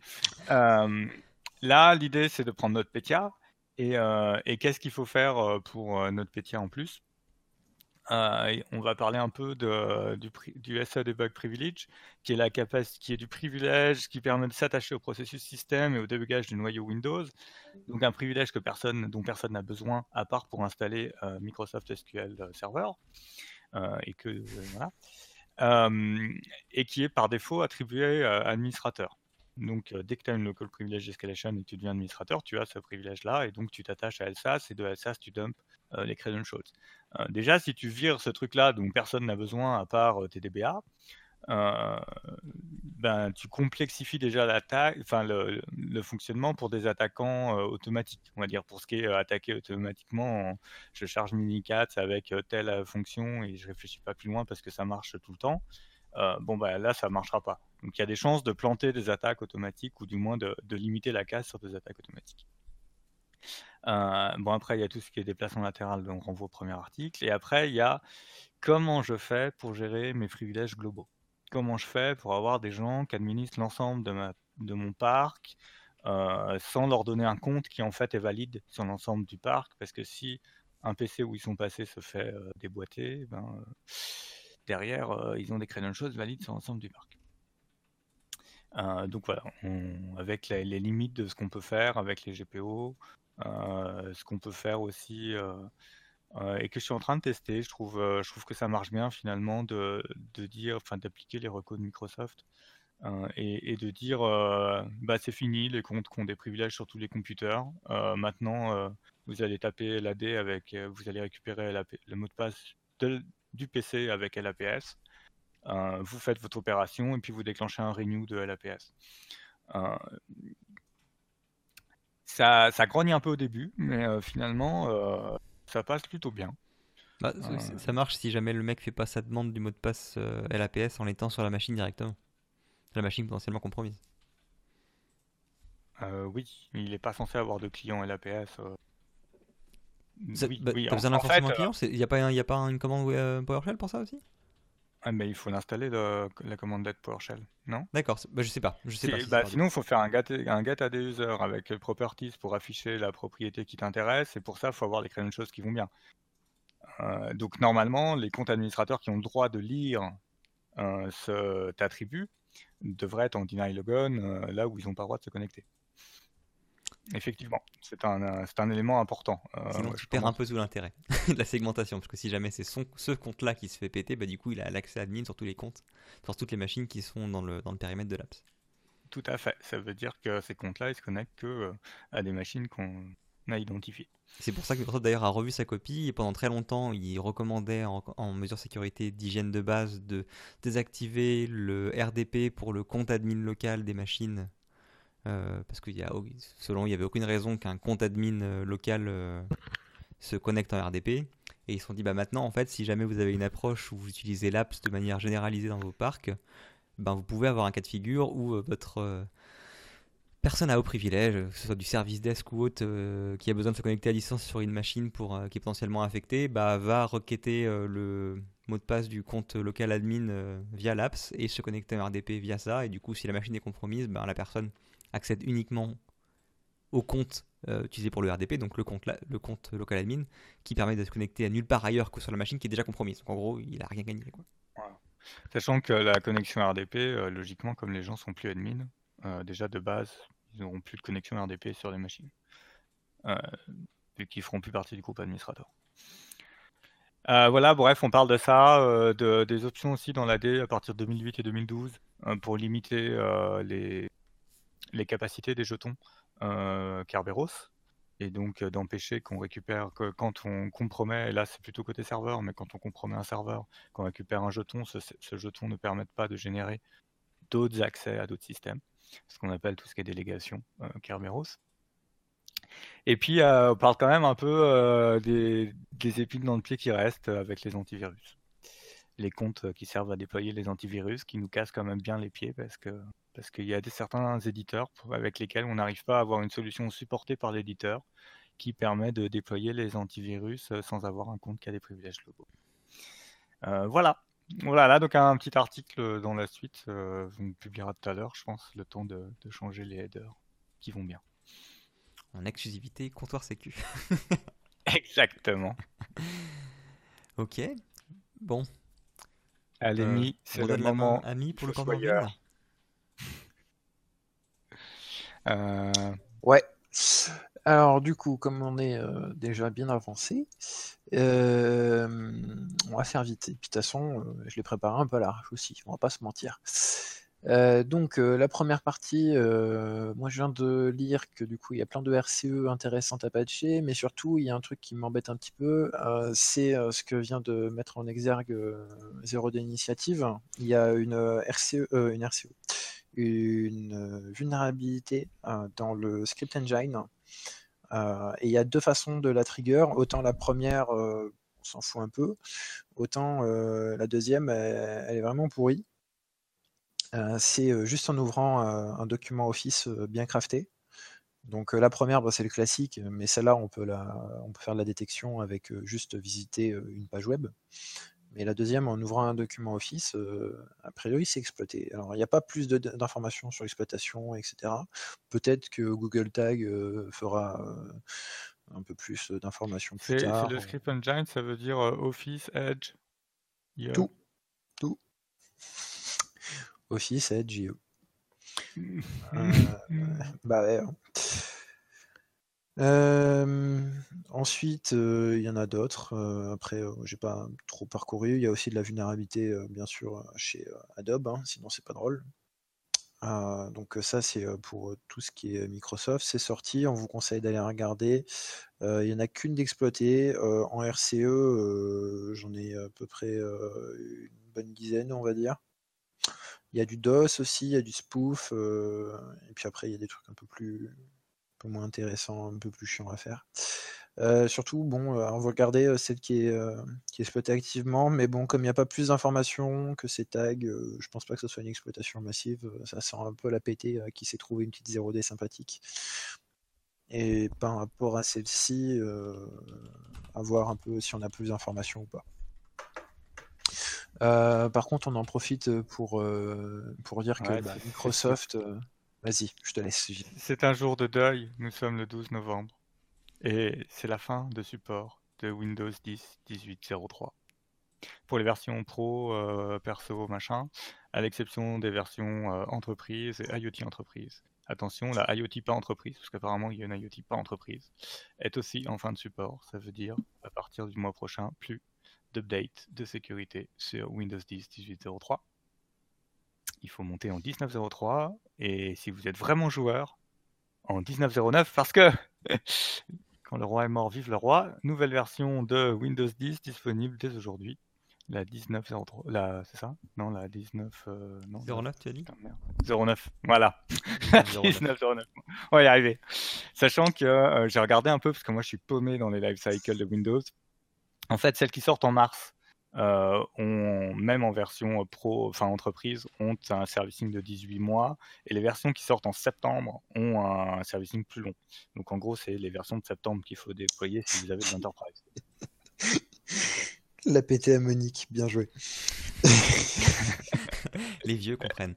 là, l'idée, c'est de prendre notre PETIA. Et, et qu'est-ce qu'il faut faire pour notre PETIA en plus? Euh, on va parler un peu du, du SA Debug Privilege, qui est, la capacité, qui est du privilège qui permet de s'attacher au processus système et au débugage du noyau Windows. Donc un privilège que personne, dont personne n'a besoin à part pour installer euh, Microsoft SQL Server. Euh, et, que, voilà. et qui est par défaut attribué à administrateur. Donc, dès que tu as une local privilege escalation et que tu deviens administrateur, tu as ce privilège-là, et donc tu t'attaches à LSAS, et de LSAS, tu dumps les credentials. Déjà, si tu vires ce truc-là dont personne n'a besoin à part euh, ben, tu complexifies déjà l'attaque, enfin le, fonctionnement pour des attaquants automatiques. On va dire pour ce qui est attaqué automatiquement, je charge minicats avec telle fonction et je réfléchis pas plus loin parce que ça marche tout le temps. Bon ben là ça marchera pas. Donc il y a des chances de planter des attaques automatiques ou du moins de, limiter la casse sur des attaques automatiques. Euh, bon, après, il y a tout ce qui est déplacement latéral, donc on renvoie au premier article. Et après, il y a comment je fais pour gérer mes privilèges globaux? Comment je fais pour avoir des gens qui administrent l'ensemble de, mon parc euh, sans leur donner un compte qui en fait est valide sur l'ensemble du parc? Parce que si un PC où ils sont passés se fait euh, déboîter, ben, derrière, ils ont des credentials valides sur l'ensemble du parc. donc voilà, avec les, limites de ce qu'on peut faire avec les GPO, euh, ce qu'on peut faire aussi euh, euh, et que je suis en train de tester. Je trouve, que ça marche bien finalement de, de dire, enfin d'appliquer les recos de Microsoft et, de dire bah c'est fini les comptes qui ont des privilèges sur tous les computers. maintenant, vous allez taper l'AD avec, vous allez récupérer le mot de passe du PC avec LAPS. vous faites votre opération et puis vous déclenchez un renew de LAPS ça, ça grogne un peu au début, mais euh, finalement, euh, ça passe plutôt bien. Bah, euh. ça marche si jamais le mec fait pas sa demande du mot de passe LAPS en l'étant sur la machine directement. La machine potentiellement compromise. oui, il n'est pas censé avoir de client LAPS. Oui, bah, besoin d'un forcément client Il n'y a, pas, y a pas une commande PowerShell pour ça aussi ah, mais il faut l'installer la commande d'aide PowerShell, non D'accord, bah, je sais pas. Je sais pas bah, sinon, il faut faire un get, un get AD user avec properties pour afficher la propriété qui t'intéresse, et pour ça, il faut avoir les choses qui vont bien. Euh, donc, normalement, les comptes administrateurs qui ont le droit de lire euh, cet attribut devraient être en deny logon euh, là où ils n'ont pas le droit de se connecter. Effectivement, c'est un, euh, un, élément important. Euh, Sinon, tu perds un peu tout l'intérêt de la segmentation, parce que si jamais c'est ce compte-là qui se fait péter, bah, du coup, il a l'accès admin sur tous les comptes, sur toutes les machines qui sont dans le, dans le périmètre de l'apps. Tout à fait. Ça veut dire que ces comptes-là, ils se connectent que euh, à des machines qu'on a identifiées. C'est pour ça que Microsoft d'ailleurs a revu sa copie et pendant très longtemps il recommandait en, en mesure sécurité d'hygiène de base de désactiver le RDP pour le compte admin local des machines euh, parce que y a, selon il n'y avait aucune raison qu'un compte admin euh, local euh, se connecte en RDP. Et ils se sont dit, bah maintenant, en fait, si jamais vous avez une approche où vous utilisez l'apps de manière généralisée dans vos parcs, ben vous pouvez avoir un cas de figure où votre personne à haut privilège, que ce soit du service desk ou autre, qui a besoin de se connecter à distance sur une machine pour, qui est potentiellement affectée, bah, va requêter le mot de passe du compte local admin via l'apps et se connecter en RDP via ça. Et du coup, si la machine est compromise, ben la personne accède uniquement au compte euh, utilisé pour le RDP, donc le compte, le compte local admin, qui permet de se connecter à nulle part ailleurs que sur la machine qui est déjà compromise. Donc en gros, il n'a rien gagné. Quoi. Sachant que la connexion RDP, euh, logiquement, comme les gens sont plus admin, euh, déjà de base, ils n'auront plus de connexion RDP sur les machines. vu qu'ils feront plus partie du groupe administrateur. Voilà, bref, on parle de ça, de, des options aussi dans l'AD à partir de 2008 et 2012 pour limiter les, capacités des jetons Kerberos et donc d'empêcher qu'on récupère, quand on compromet, et là c'est plutôt côté serveur, mais quand on compromet un serveur, qu'on récupère un jeton, ce, jeton ne permet pas de générer d'autres accès à d'autres systèmes, ce qu'on appelle tout ce qui est délégation Kerberos. Et puis on parle quand même un peu des, des, épines dans le pied qui restent avec les antivirus. Les comptes qui servent à déployer les antivirus, qui nous cassent quand même bien les pieds parce que parce qu'il y a des, certains éditeurs avec lesquels on n'arrive pas à avoir une solution supportée par l'éditeur qui permet de déployer les antivirus euh, sans avoir un compte qui a des privilèges locaux. Euh, voilà. Voilà, là, donc un petit article dans la suite, euh, on publiera tout à l'heure, je pense, le temps de, changer les headers qui vont bien. En exclusivité, comptoir sécu. Exactement. ok. Bon. Allez, c'est le moment. Ami pour le camp euh, ouais. Alors du coup, comme on est euh, déjà bien avancé, euh, on va faire vite. Et puis de toute façon, je l'ai préparé un peu large aussi, on va pas se mentir. Donc la première partie, moi je viens de lire que du coup il y a plein de RCE intéressantes à patcher, mais surtout il y a un truc qui m'embête un petit peu, c'est ce que vient de mettre en exergue Zéro d'initiative. Il y a une RCE, une RCE, une euh, vulnérabilité euh, dans le script engine. Euh, et il y a deux façons de la trigger. Autant la première, on s'en fout un peu. Autant la deuxième, elle, est vraiment pourrie. C'est juste en ouvrant un document Office bien crafté. Donc la première, c'est le classique, mais celle-là, on, peut on peut faire de la détection avec juste visiter une page web. Mais la deuxième, en ouvrant un document Office, euh, a priori, c'est exploité. Alors, il n'y a pas plus d'informations sur l'exploitation, etc. Peut-être que Google Tag euh, fera euh, un peu plus d'informations plus tard. C'est le script engine, ça veut dire Office, Edge, Tout. Tout. Office, Edge, IO. bah ouais. Hein. Euh, ensuite, euh, il y en a d'autres. Euh, après, j'ai pas trop parcouru. Il y a aussi de la vulnérabilité, bien sûr, chez Adobe, hein, sinon c'est pas drôle. donc ça, c'est pour tout ce qui est Microsoft. C'est sorti, on vous conseille d'aller regarder. il n'y en a qu'une d'exploitée. en RCE, j'en ai à peu près une bonne dizaine, on va dire. Il y a du DOS aussi, il y a du spoof, et puis après, il y a des trucs un peu plus peu moins intéressant, un peu plus chiant à faire. Euh, surtout, bon, euh, on va regarder celle qui est, euh, exploitée activement, mais bon, comme il n'y a pas plus d'informations que ces tags, je pense pas que ce soit une exploitation massive. ça sent un peu la PT qui s'est trouvé une petite 0D sympathique. Et par rapport à celle-ci, à voir un peu si on a plus d'informations ou pas. Par contre, on en profite pour, pour dire que bah, Microsoft Vas-y, je te laisse. C'est un jour de deuil, nous sommes le 12 novembre. Et c'est la fin de support de Windows 10 18.03. Pour les versions pro, euh, perso, machin, à l'exception des versions euh, entreprise et IoT entreprise. Attention, la IoT pas entreprise, parce qu'apparemment il y a une IoT pas entreprise, est aussi en fin de support. Ça veut dire, à partir du mois prochain, plus d'update de sécurité sur Windows 10 18.03 il faut monter en 19.03 et si vous êtes vraiment joueur, en 19.09 parce que quand le roi est mort, vive le roi. Nouvelle version de Windows 10 disponible dès aujourd'hui. La 19.03, la, c'est ça? Non, la 19. Euh, non, 09, tu as dit? 09, voilà. 19.09. On va y arriver. Sachant que euh, j'ai regardé un peu, parce que moi je suis paumé dans les life cycles de Windows. En fait, celles qui sortent en mars, euh, ont, même en version pro, enfin entreprise, ont un servicing de 18 mois et les versions qui sortent en septembre ont un servicing plus long. Donc en gros, c'est les versions de septembre qu'il faut déployer si vous avez de l'enterprise. La PT à Monique, bien joué. les vieux comprennent.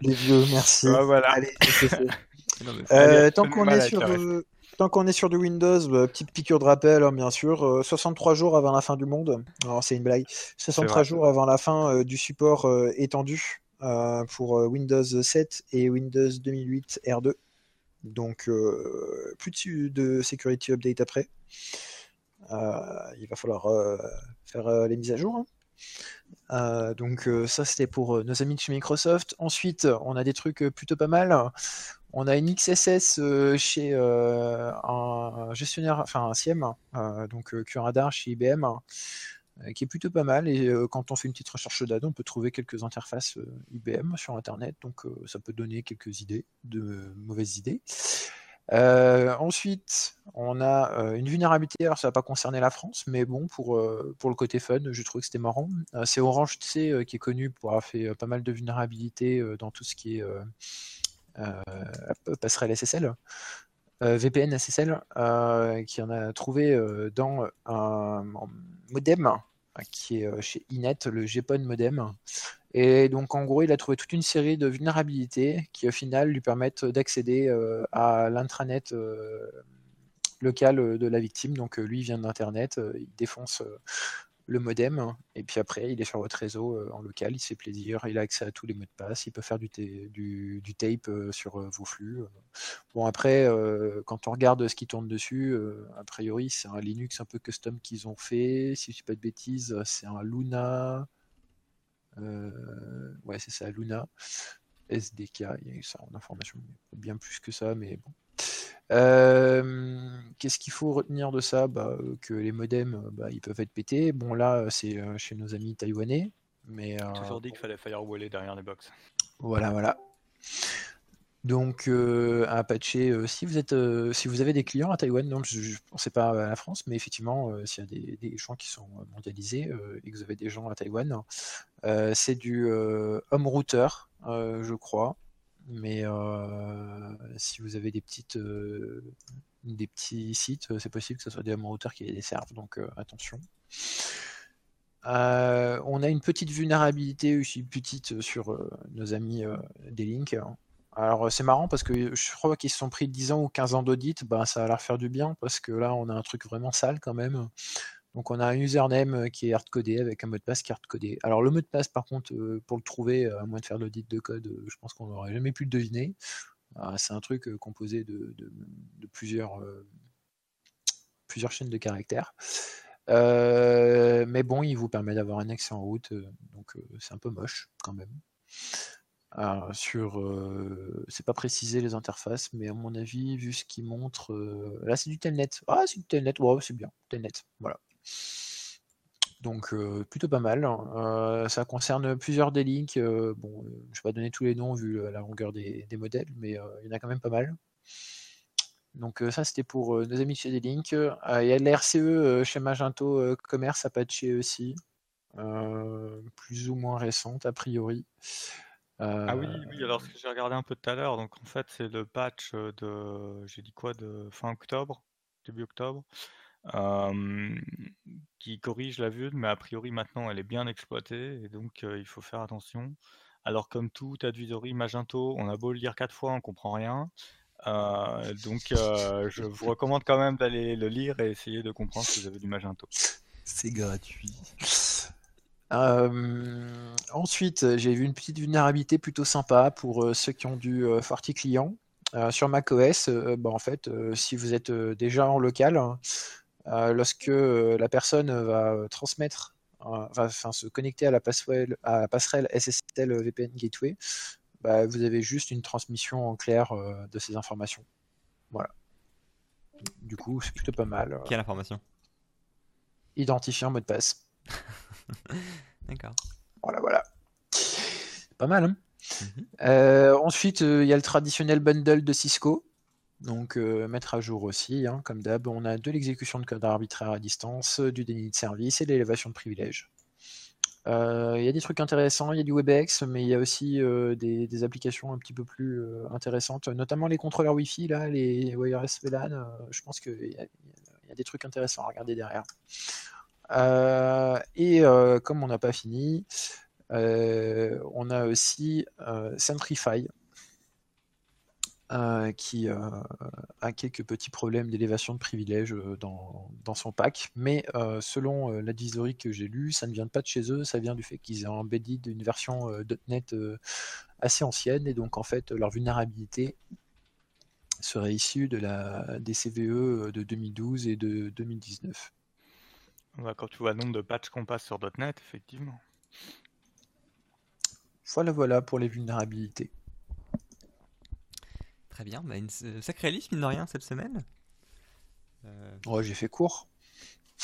les vieux, merci. voilà. Allez, euh, tant qu'on est sur Tant qu'on est sur du Windows, bah, petite piqûre de rappel, hein, bien sûr. 63 euh, jours avant la fin du monde. Alors, c'est une blague. 63 jours avant la fin euh, du support euh, étendu pour Windows 7 et Windows 2008 R2. Donc, plus de security update après. il va falloir faire les mises à jour. Hein. donc ça c'était pour nos amis de chez Microsoft. Ensuite, on a des trucs plutôt pas mal. On a une XSS chez un gestionnaire, enfin un SIEM, donc QRadar chez IBM. Euh, qui est plutôt pas mal. Et euh, quand on fait une petite recherche d'AD, on peut trouver quelques interfaces euh, IBM sur Internet, donc ça peut donner quelques idées, de mauvaises idées. ensuite, on a une vulnérabilité, alors ça va pas concerner la France, mais bon, pour, pour le côté fun, je trouve que c'était marrant. c'est Orange TC qui est connu pour avoir fait pas mal de vulnérabilités dans tout ce qui est passerelle SSL. VPN SSL, qui en a trouvé dans un modem qui est euh, chez Inet, le GPON modem. Et donc en gros, il a trouvé toute une série de vulnérabilités qui au final lui permettent d'accéder euh, à l'intranet euh, local de la victime. Donc lui, vient d'Internet, il défonce le modem, et puis après, il est sur votre réseau euh, en local, il se fait plaisir, il a accès à tous les mots de passe, il peut faire du, du, tape euh, sur euh, vos flux. Bon, après, quand on regarde ce qui tourne dessus, a priori, c'est un Linux un peu custom qu'ils ont fait. Si je ne dis pas de bêtises, c'est un Luna. ouais, c'est ça, Luna. SDK, il y a ça en information, bien plus que ça, mais bon. Euh, qu'est-ce qu'il faut retenir de ça? Bah, Que les modems, bah, ils peuvent être pétés. Bon, là, c'est euh, chez nos amis taïwanais. Mais, euh, Toujours dit qu'il fallait firewaller derrière les box. Voilà, voilà. Donc, euh, à patcher, si, vous êtes, si vous avez des clients à Taïwan, non, je ne pensais pas à la France, mais effectivement, s'il y a des, des, gens qui sont mondialisés et que vous avez des gens à Taïwan, c'est du home router, je crois mais euh, si vous avez des petites euh, des petits sites, c'est possible que ce soit des home routers qui les desservent, donc euh, attention. on a une petite vulnérabilité aussi petite sur nos amis des links. Alors c'est marrant parce que je crois qu'ils se sont pris 10 ans ou 15 ans d'audit, bah, ça va leur faire du bien parce que là on a un truc vraiment sale quand même. Donc on a un username euh, qui est hardcodé avec un mot de passe qui est hardcodé. Alors le mot de passe par contre, euh, pour le trouver, euh, à moins de faire l'audit de code, je pense qu'on n'aurait jamais pu le deviner. Ah, c'est un truc composé de, plusieurs, chaînes de caractères. mais bon, il vous permet d'avoir un accès en route, donc c'est un peu moche quand même. sur, c'est pas précisé les interfaces, mais à mon avis, vu ce qu'il montre, là c'est du telnet. Ah, c'est du telnet, c'est bien, telnet, voilà. Donc euh, plutôt pas mal. Euh, ça concerne plusieurs des links. Euh, bon, je ne vais pas donner tous les noms vu la longueur des, modèles, mais il y en a quand même pas mal. Donc ça c'était pour nos amis chez des links. Il y a de la RCE chez Magento Commerce à patcher aussi. plus ou moins récente a priori. Ah oui, oui, alors ce que j'ai regardé un peu tout à l'heure, donc en fait c'est le patch de, j'ai dit quoi, de fin octobre, début octobre, qui corrige la vue, mais a priori maintenant elle est bien exploitée et donc il faut faire attention. Alors comme tout advisory Magento, on a beau le lire quatre fois, on comprend rien. donc je vous recommande quand même d'aller le lire et essayer de comprendre si vous avez du Magento. C'est gratuit. ensuite, j'ai vu une petite vulnérabilité plutôt sympa pour ceux qui ont du Forti client. sur macOS, bah, en fait, si vous êtes déjà en local, euh, lorsque euh, la personne va euh, transmettre, va se connecter à la, passerelle, à la passerelle SSL VPN Gateway, bah, vous avez juste une transmission en clair de ces informations. Voilà. Du coup, c'est plutôt pas mal. Quelle information? Identifiant mot de passe. D'accord. Voilà, voilà. Pas mal. Hein mhm. ensuite, il y a le traditionnel bundle de Cisco. Donc euh, mettre à jour aussi, hein, comme d'hab, on a de l'exécution de code arbitraire à distance, du déni de service et de l'élévation de privilèges. Euh, il y a des trucs intéressants, il y a du WebEx, mais il y a aussi euh, des, applications un petit peu plus intéressantes, notamment les contrôleurs Wi-Fi, là, les wireless VLAN, je pense qu'il y, a des trucs intéressants à regarder derrière. et comme on n'a pas fini, on a aussi Centrify, euh, qui euh, a quelques petits problèmes d'élévation de privilèges euh, dans, son pack. Mais selon l'advisory que j'ai lu, ça ne vient pas de chez eux, ça vient du fait qu'ils ont embedded une version .NET assez ancienne. Et donc, en fait, leur vulnérabilité serait issu de la, des CVE de 2012 et de 2019. Bah, quand tu vois le nombre de patchs qu'on passe sur .NET, effectivement. Voilà, voilà pour les vulnérabilités. Très bien, bah, une sacrée liste, mine de rien, cette semaine. Euh... Ouais, j'ai fait court.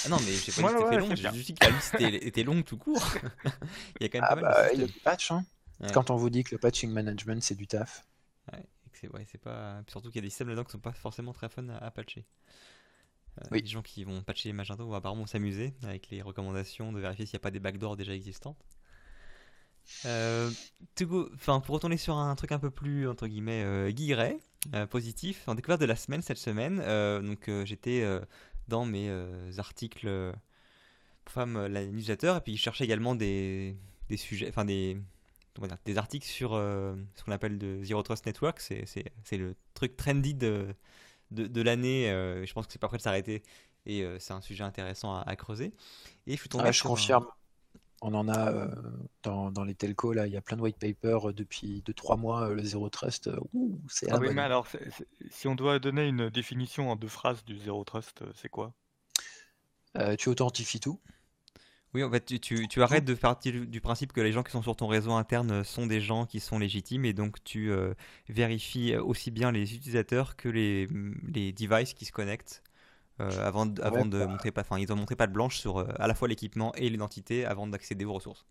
Ah non, mais j'ai pas dit que c'était long, j'ai dit que la liste était, longue tout court. il y a quand même ah pas bah, mal de Il y a du patch, hein. Quand on vous dit que le patching management c'est du taf. Ouais, c'est ouais, pas. Surtout qu'il y a des systèmes là-dedans qui sont pas forcément très fun à, patcher. Euh, oui. Les gens qui vont patcher Magento vont apparemment s'amuser avec les recommandations de vérifier s'il n'y a pas des backdoors déjà existantes. Euh, enfin, pour retourner sur un truc un peu plus entre guillemets euh, guilleret, euh, positif, en découverte de la semaine cette semaine, donc j'étais dans mes articles femmes la newsletter et puis je cherchais également des, des sujets, enfin des des articles sur ce qu'on appelle de Zero Trust Network, c'est le truc trendy de, de, l'année. je pense que c'est pas prêt de s'arrêter et c'est un sujet intéressant à, creuser. Et je suis tombé. Ah, je confirme. On en a euh, dans, les telcos, là, il y a plein de white papers euh, depuis 2-3 mois, euh, le Zero Trust. c'est ah oui, mais alors, si on doit donner une définition en deux phrases du Zero Trust, c'est quoi? Tu authentifies tout. Oui, en fait, tu, tu, arrêtes de partir du, principe que les gens qui sont sur ton réseau interne sont des gens qui sont légitimes et donc tu vérifies aussi bien les utilisateurs que les, les devices qui se connectent euh, avant, de, bah. montrer pas, enfin ils ont montré pas de blanche sur euh, à la fois l'équipement et l'identité avant d'accéder aux ressources.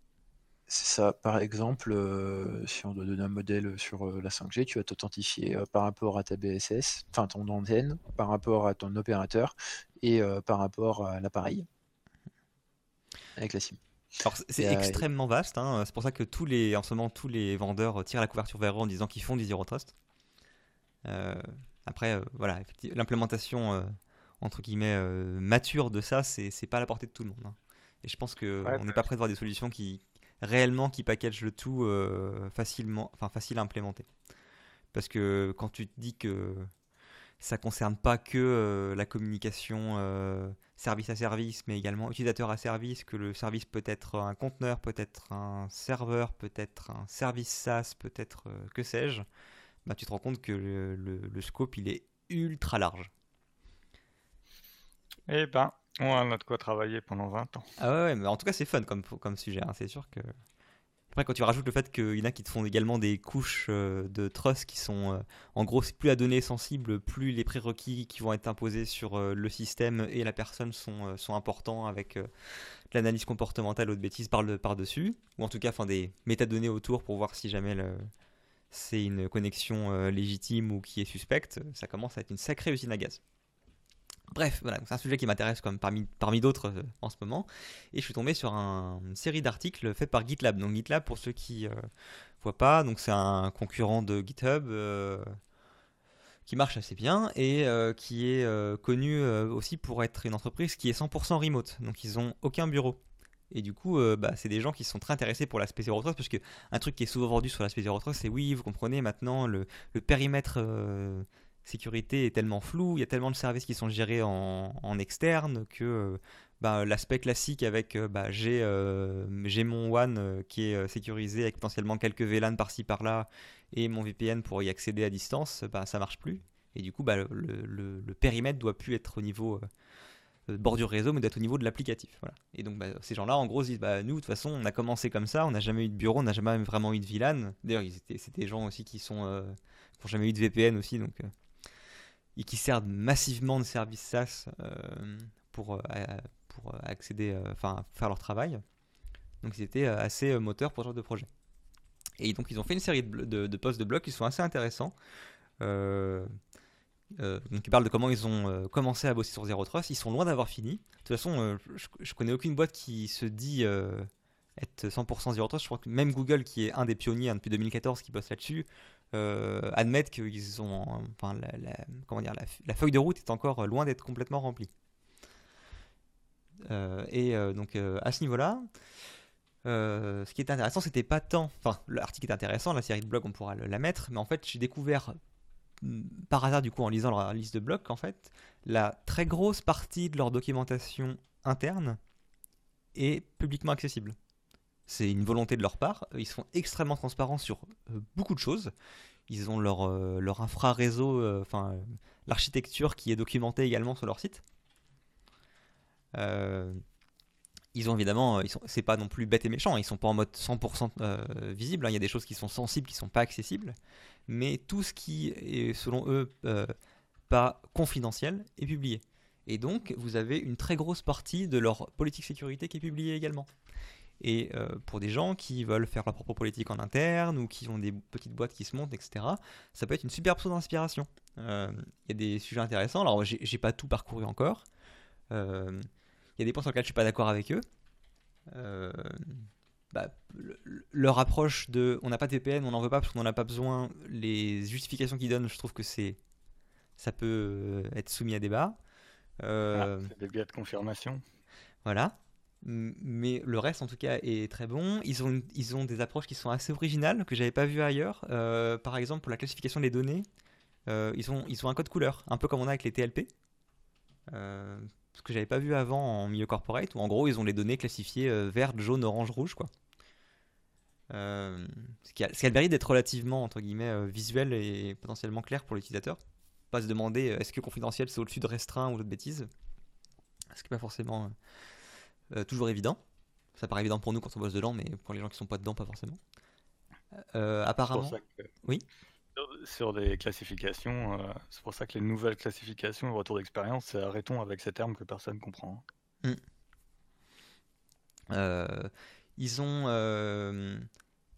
C'est ça. Par exemple, euh, si on doit donner un modèle sur la 5G, tu vas t'authentifier par rapport à ta BSS, enfin ton antenne, par rapport à ton opérateur et par rapport à l'appareil avec la SIM. c'est extrêmement vaste. Hein. C'est pour ça que tous les, en ce moment, tous les vendeurs tirent la couverture vers eux en disant qu'ils font du zero trust. après, voilà, l'implémentation entre guillemets euh, mature de ça, c'est pas à la portée de tout le monde. Hein. Et je pense qu'on on n'est pas prêt de voir des solutions qui réellement qui packagent le tout euh, facilement, enfin facile à implémenter. Parce que quand tu te dis que ça concerne pas que euh, la communication service à service, mais également utilisateur à service, que le service peut être un conteneur, peut être un serveur, peut être un service SaaS, peut être que sais-je, bah, tu te rends compte que le, le scope il est ultra large. Eh ben, on a de quoi travailler pendant 20 ans. Ah ouais, mais en tout cas, c'est fun comme, comme sujet. Hein. C'est sûr que. Après, quand tu rajoutes le fait qu'il y en a qui te font également des couches euh, de trust qui sont, euh, en gros, plus la donnée est sensible, plus les prérequis qui vont être imposés sur euh, le système et la personne sont, sont importants avec l'analyse comportementale ou de bêtises par-dessus, ou en tout cas, des métadonnées autour pour voir si jamais c'est une connexion légitime ou qui est suspecte, ça commence à être une sacrée usine à gaz. Bref, voilà, c'est un sujet qui m'intéresse comme parmi, parmi d'autres euh, en ce moment. Et je suis tombé sur une série d'articles faits par GitLab. Donc GitLab, pour ceux qui ne euh, voient pas, c'est un concurrent de GitHub euh, qui marche assez bien et qui est connu aussi pour être une entreprise qui est 100% remote. Donc ils n'ont aucun bureau. Et du coup, bah, c'est des gens qui sont très intéressés pour l'aspect zero trust parce qu'un truc qui est souvent vendu sur l'aspect zero trust, c'est oui, vous comprenez maintenant le périmètre sécurité est tellement flou, il y a tellement de services qui sont gérés en, externe que bah, l'aspect classique avec euh, bah, euh, j'ai mon WAN euh, qui est sécurisé avec potentiellement quelques VLAN par-ci par-là et mon VPN pour y accéder à distance, bah, ça marche plus. Et du coup, bah, le, périmètre doit plus être au niveau bord du réseau, mais doit être au niveau de l'applicatif. Et donc, ces gens-là, en gros, disent Nous, de toute façon, on a commencé comme ça, on n'a jamais eu de bureau, on n'a jamais vraiment eu de VLAN. D'ailleurs, c'était des gens aussi qui n'ont jamais eu de VPN aussi, donc et qui servent massivement de services SaaS euh, pour, euh, pour accéder, euh, enfin faire leur travail. Donc ils étaient assez moteurs pour ce genre de projet. Et donc ils ont fait une série de, de, de posts de blog qui sont assez intéressants. donc ils parlent de comment ils ont commencé à bosser sur Zero Trust. Ils sont loin d'avoir fini. De toute façon, je, je, connais aucune boîte qui se dit être 100% Zero Trust. Je crois que même Google, qui est un des pionniers hein, depuis 2014, qui bosse là-dessus, euh, admettent qu'ils ont, enfin, la, comment dire, la, feuille de route est encore loin d'être complètement remplie. Euh, et euh, donc à ce niveau-là, ce qui est intéressant, c'était pas tant, enfin l'article est intéressant, la série de blogs on pourra la mettre, mais en fait j'ai découvert mm, par hasard du coup en lisant leur liste de blogs qu'en fait la très grosse partie de leur documentation interne est publiquement accessible. C'est une volonté de leur part. Ils sont extrêmement transparents sur beaucoup de choses. ils ont leur, leur infra-réseau, l'architecture qui est documentée également sur leur site. ils ont évidemment, c'est pas non plus bête et méchant, ils sont pas en mode 100% visible. Hein. Il y a des choses qui sont sensibles, qui sont pas accessibles, mais tout ce qui est selon eux pas confidentiel est publié. Et donc, vous avez une très grosse partie de leur politique sécurité qui est publiée également. Et euh, pour des gens qui veulent faire leur propre politique en interne ou qui ont des petites boîtes qui se montent, etc., ça peut être une super source d'inspiration. Euh, il y a des sujets intéressants. Alors, j'ai pas tout parcouru encore. Euh, il y a des points sur lesquels je suis pas d'accord avec eux. Bah, leur approche de on n'a pas de VPN, on n'en veut pas parce qu'on n'en a pas besoin, les justifications qu'ils donnent, je trouve que c'est ça peut être soumis à débat. Euh, ah, c'est des biais de confirmation. Voilà. Mais le reste, en tout cas, est très bon. Ils ont, ils ont des approches qui sont assez originales, que j'avais pas vu ailleurs. Euh, par exemple, pour la classification des données, euh, ils, ont, ils ont un code couleur, un peu comme on a avec les TLP. ce que j'avais pas vu avant en milieu corporate, où en gros, ils ont les données classifiées vert, jaune, orange, rouge, quoi. ce, qui a, ce qui a le mérite d'être relativement, entre guillemets, visuel et potentiellement clair pour l'utilisateur pas se demander euh, est-ce que confidentiel c'est au-dessus de restreint ou d'autres bêtises. Ce qui n'est pas forcément euh, euh, toujours évident. Ça paraît évident pour nous quand on bosse dedans, mais pour les gens qui sont pas dedans, pas forcément. apparemment. Oui. Sur des classifications, c'est pour ça que les nouvelles classifications, le retour d'expérience, c'est arrêtons avec ces termes que personne comprend. Hmm. ils ont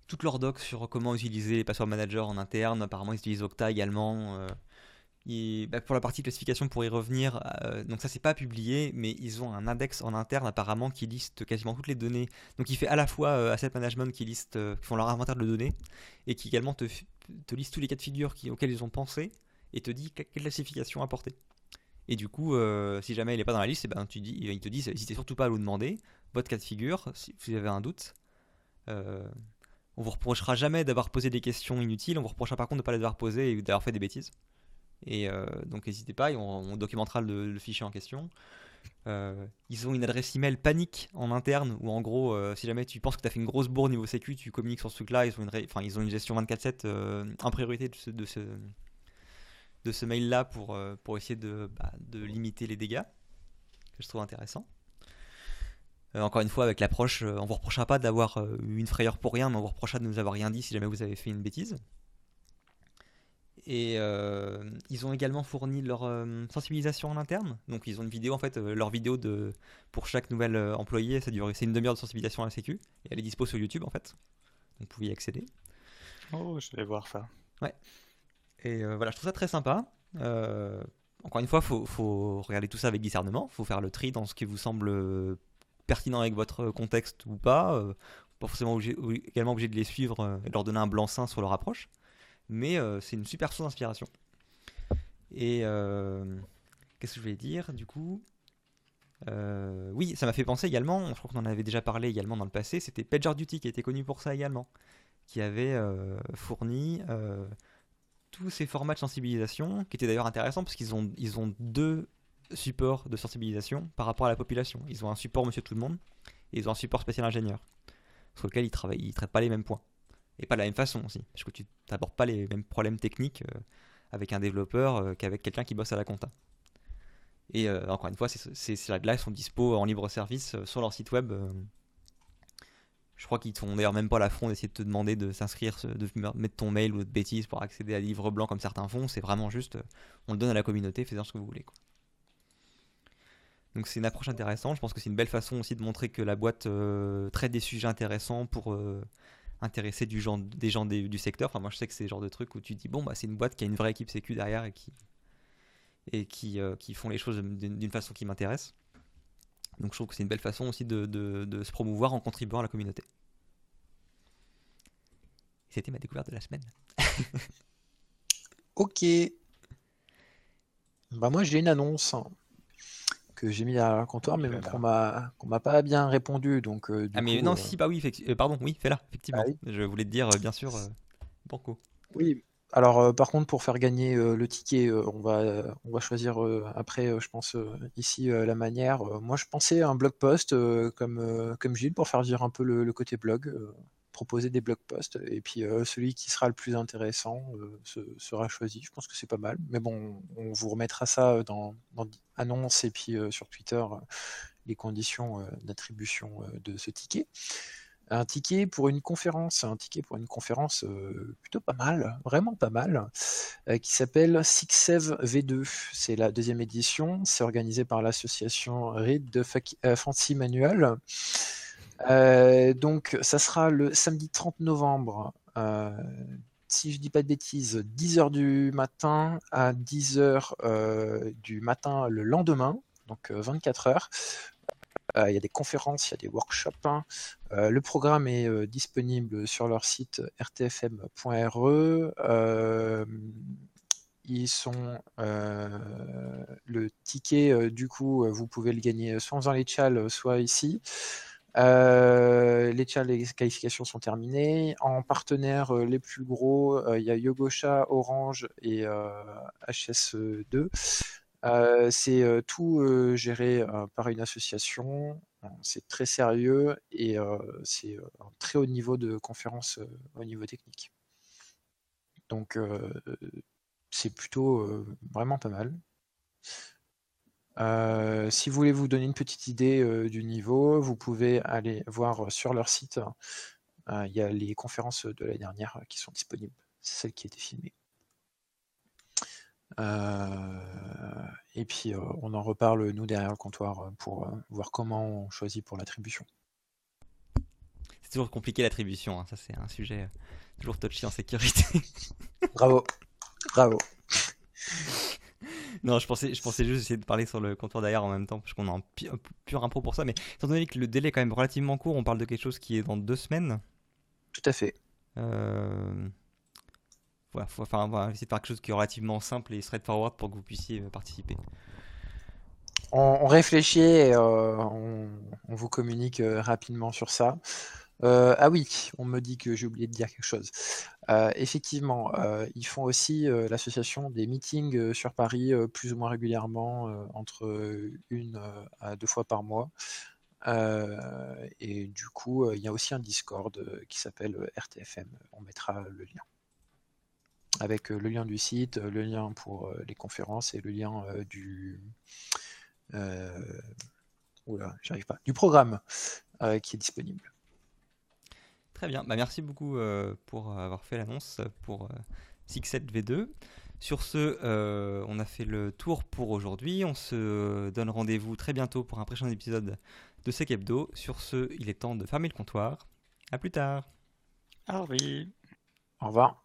toutes leurs docs sur comment utiliser les password managers en interne. Apparemment, ils utilisent Octa également. Bah, pour la partie classification, pour y revenir, euh, donc ça c'est pas publié, mais ils ont un index en interne apparemment qui liste quasiment toutes les données. Donc il fait à la fois euh, asset management qui liste, euh, qui font leur inventaire de données, et qui également te, te liste tous les cas de figure auxquels ils ont pensé, et te dit quelle classification apporter. Et du coup, si jamais il n'est pas dans la liste, eh ben, tu dis, il te dit, n'hésitez surtout pas à nous demander votre cas de figure, si vous avez un doute. on vous reprochera jamais d'avoir posé des questions inutiles, on vous reprochera par contre de ne pas les avoir posées et d'avoir fait des bêtises. Et euh, donc n'hésitez pas, on, documentera le, fichier en question. Euh, ils ont une adresse email panique en interne où en gros, euh, si jamais tu penses que tu as fait une grosse bourre niveau sécu, tu communiques sur ce truc-là. Ils, ont une gestion 24/7 en priorité de ce, mail-là pour, essayer de, bah, de limiter les dégâts, que je trouve intéressant. encore une fois, avec l'approche, on vous reprochera pas d'avoir eu une frayeur pour rien, mais on vous reprochera de nous avoir rien dit si jamais vous avez fait une bêtise. Et euh, ils ont également fourni leur euh, sensibilisation en interne. Donc ils ont une vidéo, en fait, euh, leur vidéo de, pour chaque nouvel employé, ça dure, c'est une demi-heure de sensibilisation à la sécu. Et elle est dispo sur YouTube, en fait. Donc vous pouvez y accéder. Oh, je vais voir ça. Ouais. Et voilà, je trouve ça très sympa. encore une fois, il faut, faut, regarder tout ça avec discernement. Il faut faire le tri dans ce qui vous semble pertinent avec votre contexte ou pas. pas forcément également obligé de les suivre et de leur donner un blanc-seing sur leur approche mais euh, c'est une super source d'inspiration. Et euh, qu'est-ce que je voulais dire du coup? Euh, Oui, ça m'a fait penser également, je crois qu'on en avait déjà parlé également dans le passé, c'était PagerDuty qui était connu pour ça également, qui avait fourni tous ces formats de sensibilisation, qui étaient d'ailleurs intéressants parce qu'ils ont, ils ont deux supports de sensibilisation par rapport à la population. Ils ont un support Monsieur Tout le Monde et ils ont un support spécial ingénieur, sur lequel ils travaillent, ils traitent pas les mêmes points et pas de la même façon aussi. Parce que tu n'abordes pas les mêmes problèmes techniques euh, avec un développeur euh, qu'avec quelqu'un qui bosse à la compta. Et euh, encore une fois, ces slides-là sont dispo en libre service sur leur site web. je crois qu'ils font d'ailleurs même pas l'affront d'essayer de te demander de s'inscrire, de mettre ton mail ou de bêtises pour accéder à livre blanc comme certains font. C'est vraiment juste, on le donne à la communauté, faites-en ce que vous voulez. Donc c'est une approche intéressante. Je pense que c'est une belle façon aussi de montrer que la boîte traite des sujets intéressants pour intéresser du genre, des gens du secteur. Enfin, moi, je sais que c'est le genre de truc où tu dis, bon, bah, c'est une boîte qui a une vraie équipe sécu derrière et qui, et qui, euh, qui font les choses d'une façon qui m'intéresse. Donc, je trouve que c'est une belle façon aussi de, de, se promouvoir en contribuant à la communauté. C'était ma découverte de la semaine. ok. Bah moi j'ai une annonce que j'ai mis à la comptoir, mais qu'on m'a qu'on m'a pas bien répondu. Donc, euh, ah, mais non, euh, si, bah oui, euh, pardon, oui, fais-la, effectivement. Ah je voulais te dire, bien sûr, Banco. Oui, alors par contre, pour faire gagner le ticket, on, va, on va choisir après, je pense, ici la manière. moi, je pensais à un blog post comme, comme Gilles pour faire dire un peu le, côté blog. Proposer des blog posts. Et puis celui qui sera le plus intéressant sera choisi. Je pense que c'est pas mal. Mais bon, on vous remettra ça dans, dans annonce et puis sur Twitter les conditions d'attribution de ce ticket un ticket pour une conférence, un ticket pour une conférence plutôt pas mal, vraiment pas mal, qui s'appelle Sixev V2. C'est la deuxième édition, c'est organisé par l'association Read de Fancy Manual. donc ça sera le samedi 30 novembre, si je dis pas de bêtises, 10h du matin à 10h du matin le lendemain, donc 24 heures. Il y a des conférences, il y a des workshops. Hein. le programme est disponible sur leur site rtfm.re. ils sont le ticket, du coup, vous pouvez le gagner soit en faisant les chals, soit ici. Les chals, les qualifications sont terminées. En partenaires les plus gros, il y a Yogosha, Orange et HS2. Euh, c'est euh, tout euh, géré par une association. C'est très sérieux et c'est un très haut niveau de conférence au niveau technique. Donc c'est plutôt vraiment pas mal. Si vous voulez vous donner une petite idée du niveau, vous pouvez aller voir sur leur site. Il y a les conférences de l'année dernière qui sont disponibles. C'est celle qui a été filmée. Euh, et puis euh, on en reparle nous derrière le comptoir euh, pour voir comment on choisit pour l'attribution. C'est toujours compliqué l'attribution, hein. ça c'est un sujet toujours touchy en sécurité. bravo, bravo. Non, je pensais, je pensais juste essayer de parler sur le comptoir derrière en même temps, parce qu'on a un pur impro pour ça. Mais étant donné que le délai est quand même relativement court, on parle de quelque chose qui est dans deux semaines. Tout à fait. Euh, voilà, faut, enfin, on va essayer de faire quelque chose qui est relativement simple et straightforward pour que vous puissiez euh, participer. On, réfléchit et euh, on, vous communique euh, rapidement sur ça. Ah oui, on me dit que j'ai oublié de dire quelque chose. effectivement, ils font aussi l'association des meetings sur Paris plus ou moins régulièrement, entre une à deux fois par mois. et du coup, il y a aussi un Discord qui s'appelle RTFM. On mettra le lien avec le lien du site, le lien pour les conférences et le lien du programme qui est disponible. Bien, bah, merci beaucoup pour avoir fait l'annonce pour 6.7V2. Sur ce, on a fait le tour pour aujourd'hui. On se donne rendez-vous très bientôt pour un prochain épisode de Sec Hebdo. Sur ce, il est temps de fermer le comptoir. À plus tard. Au revoir.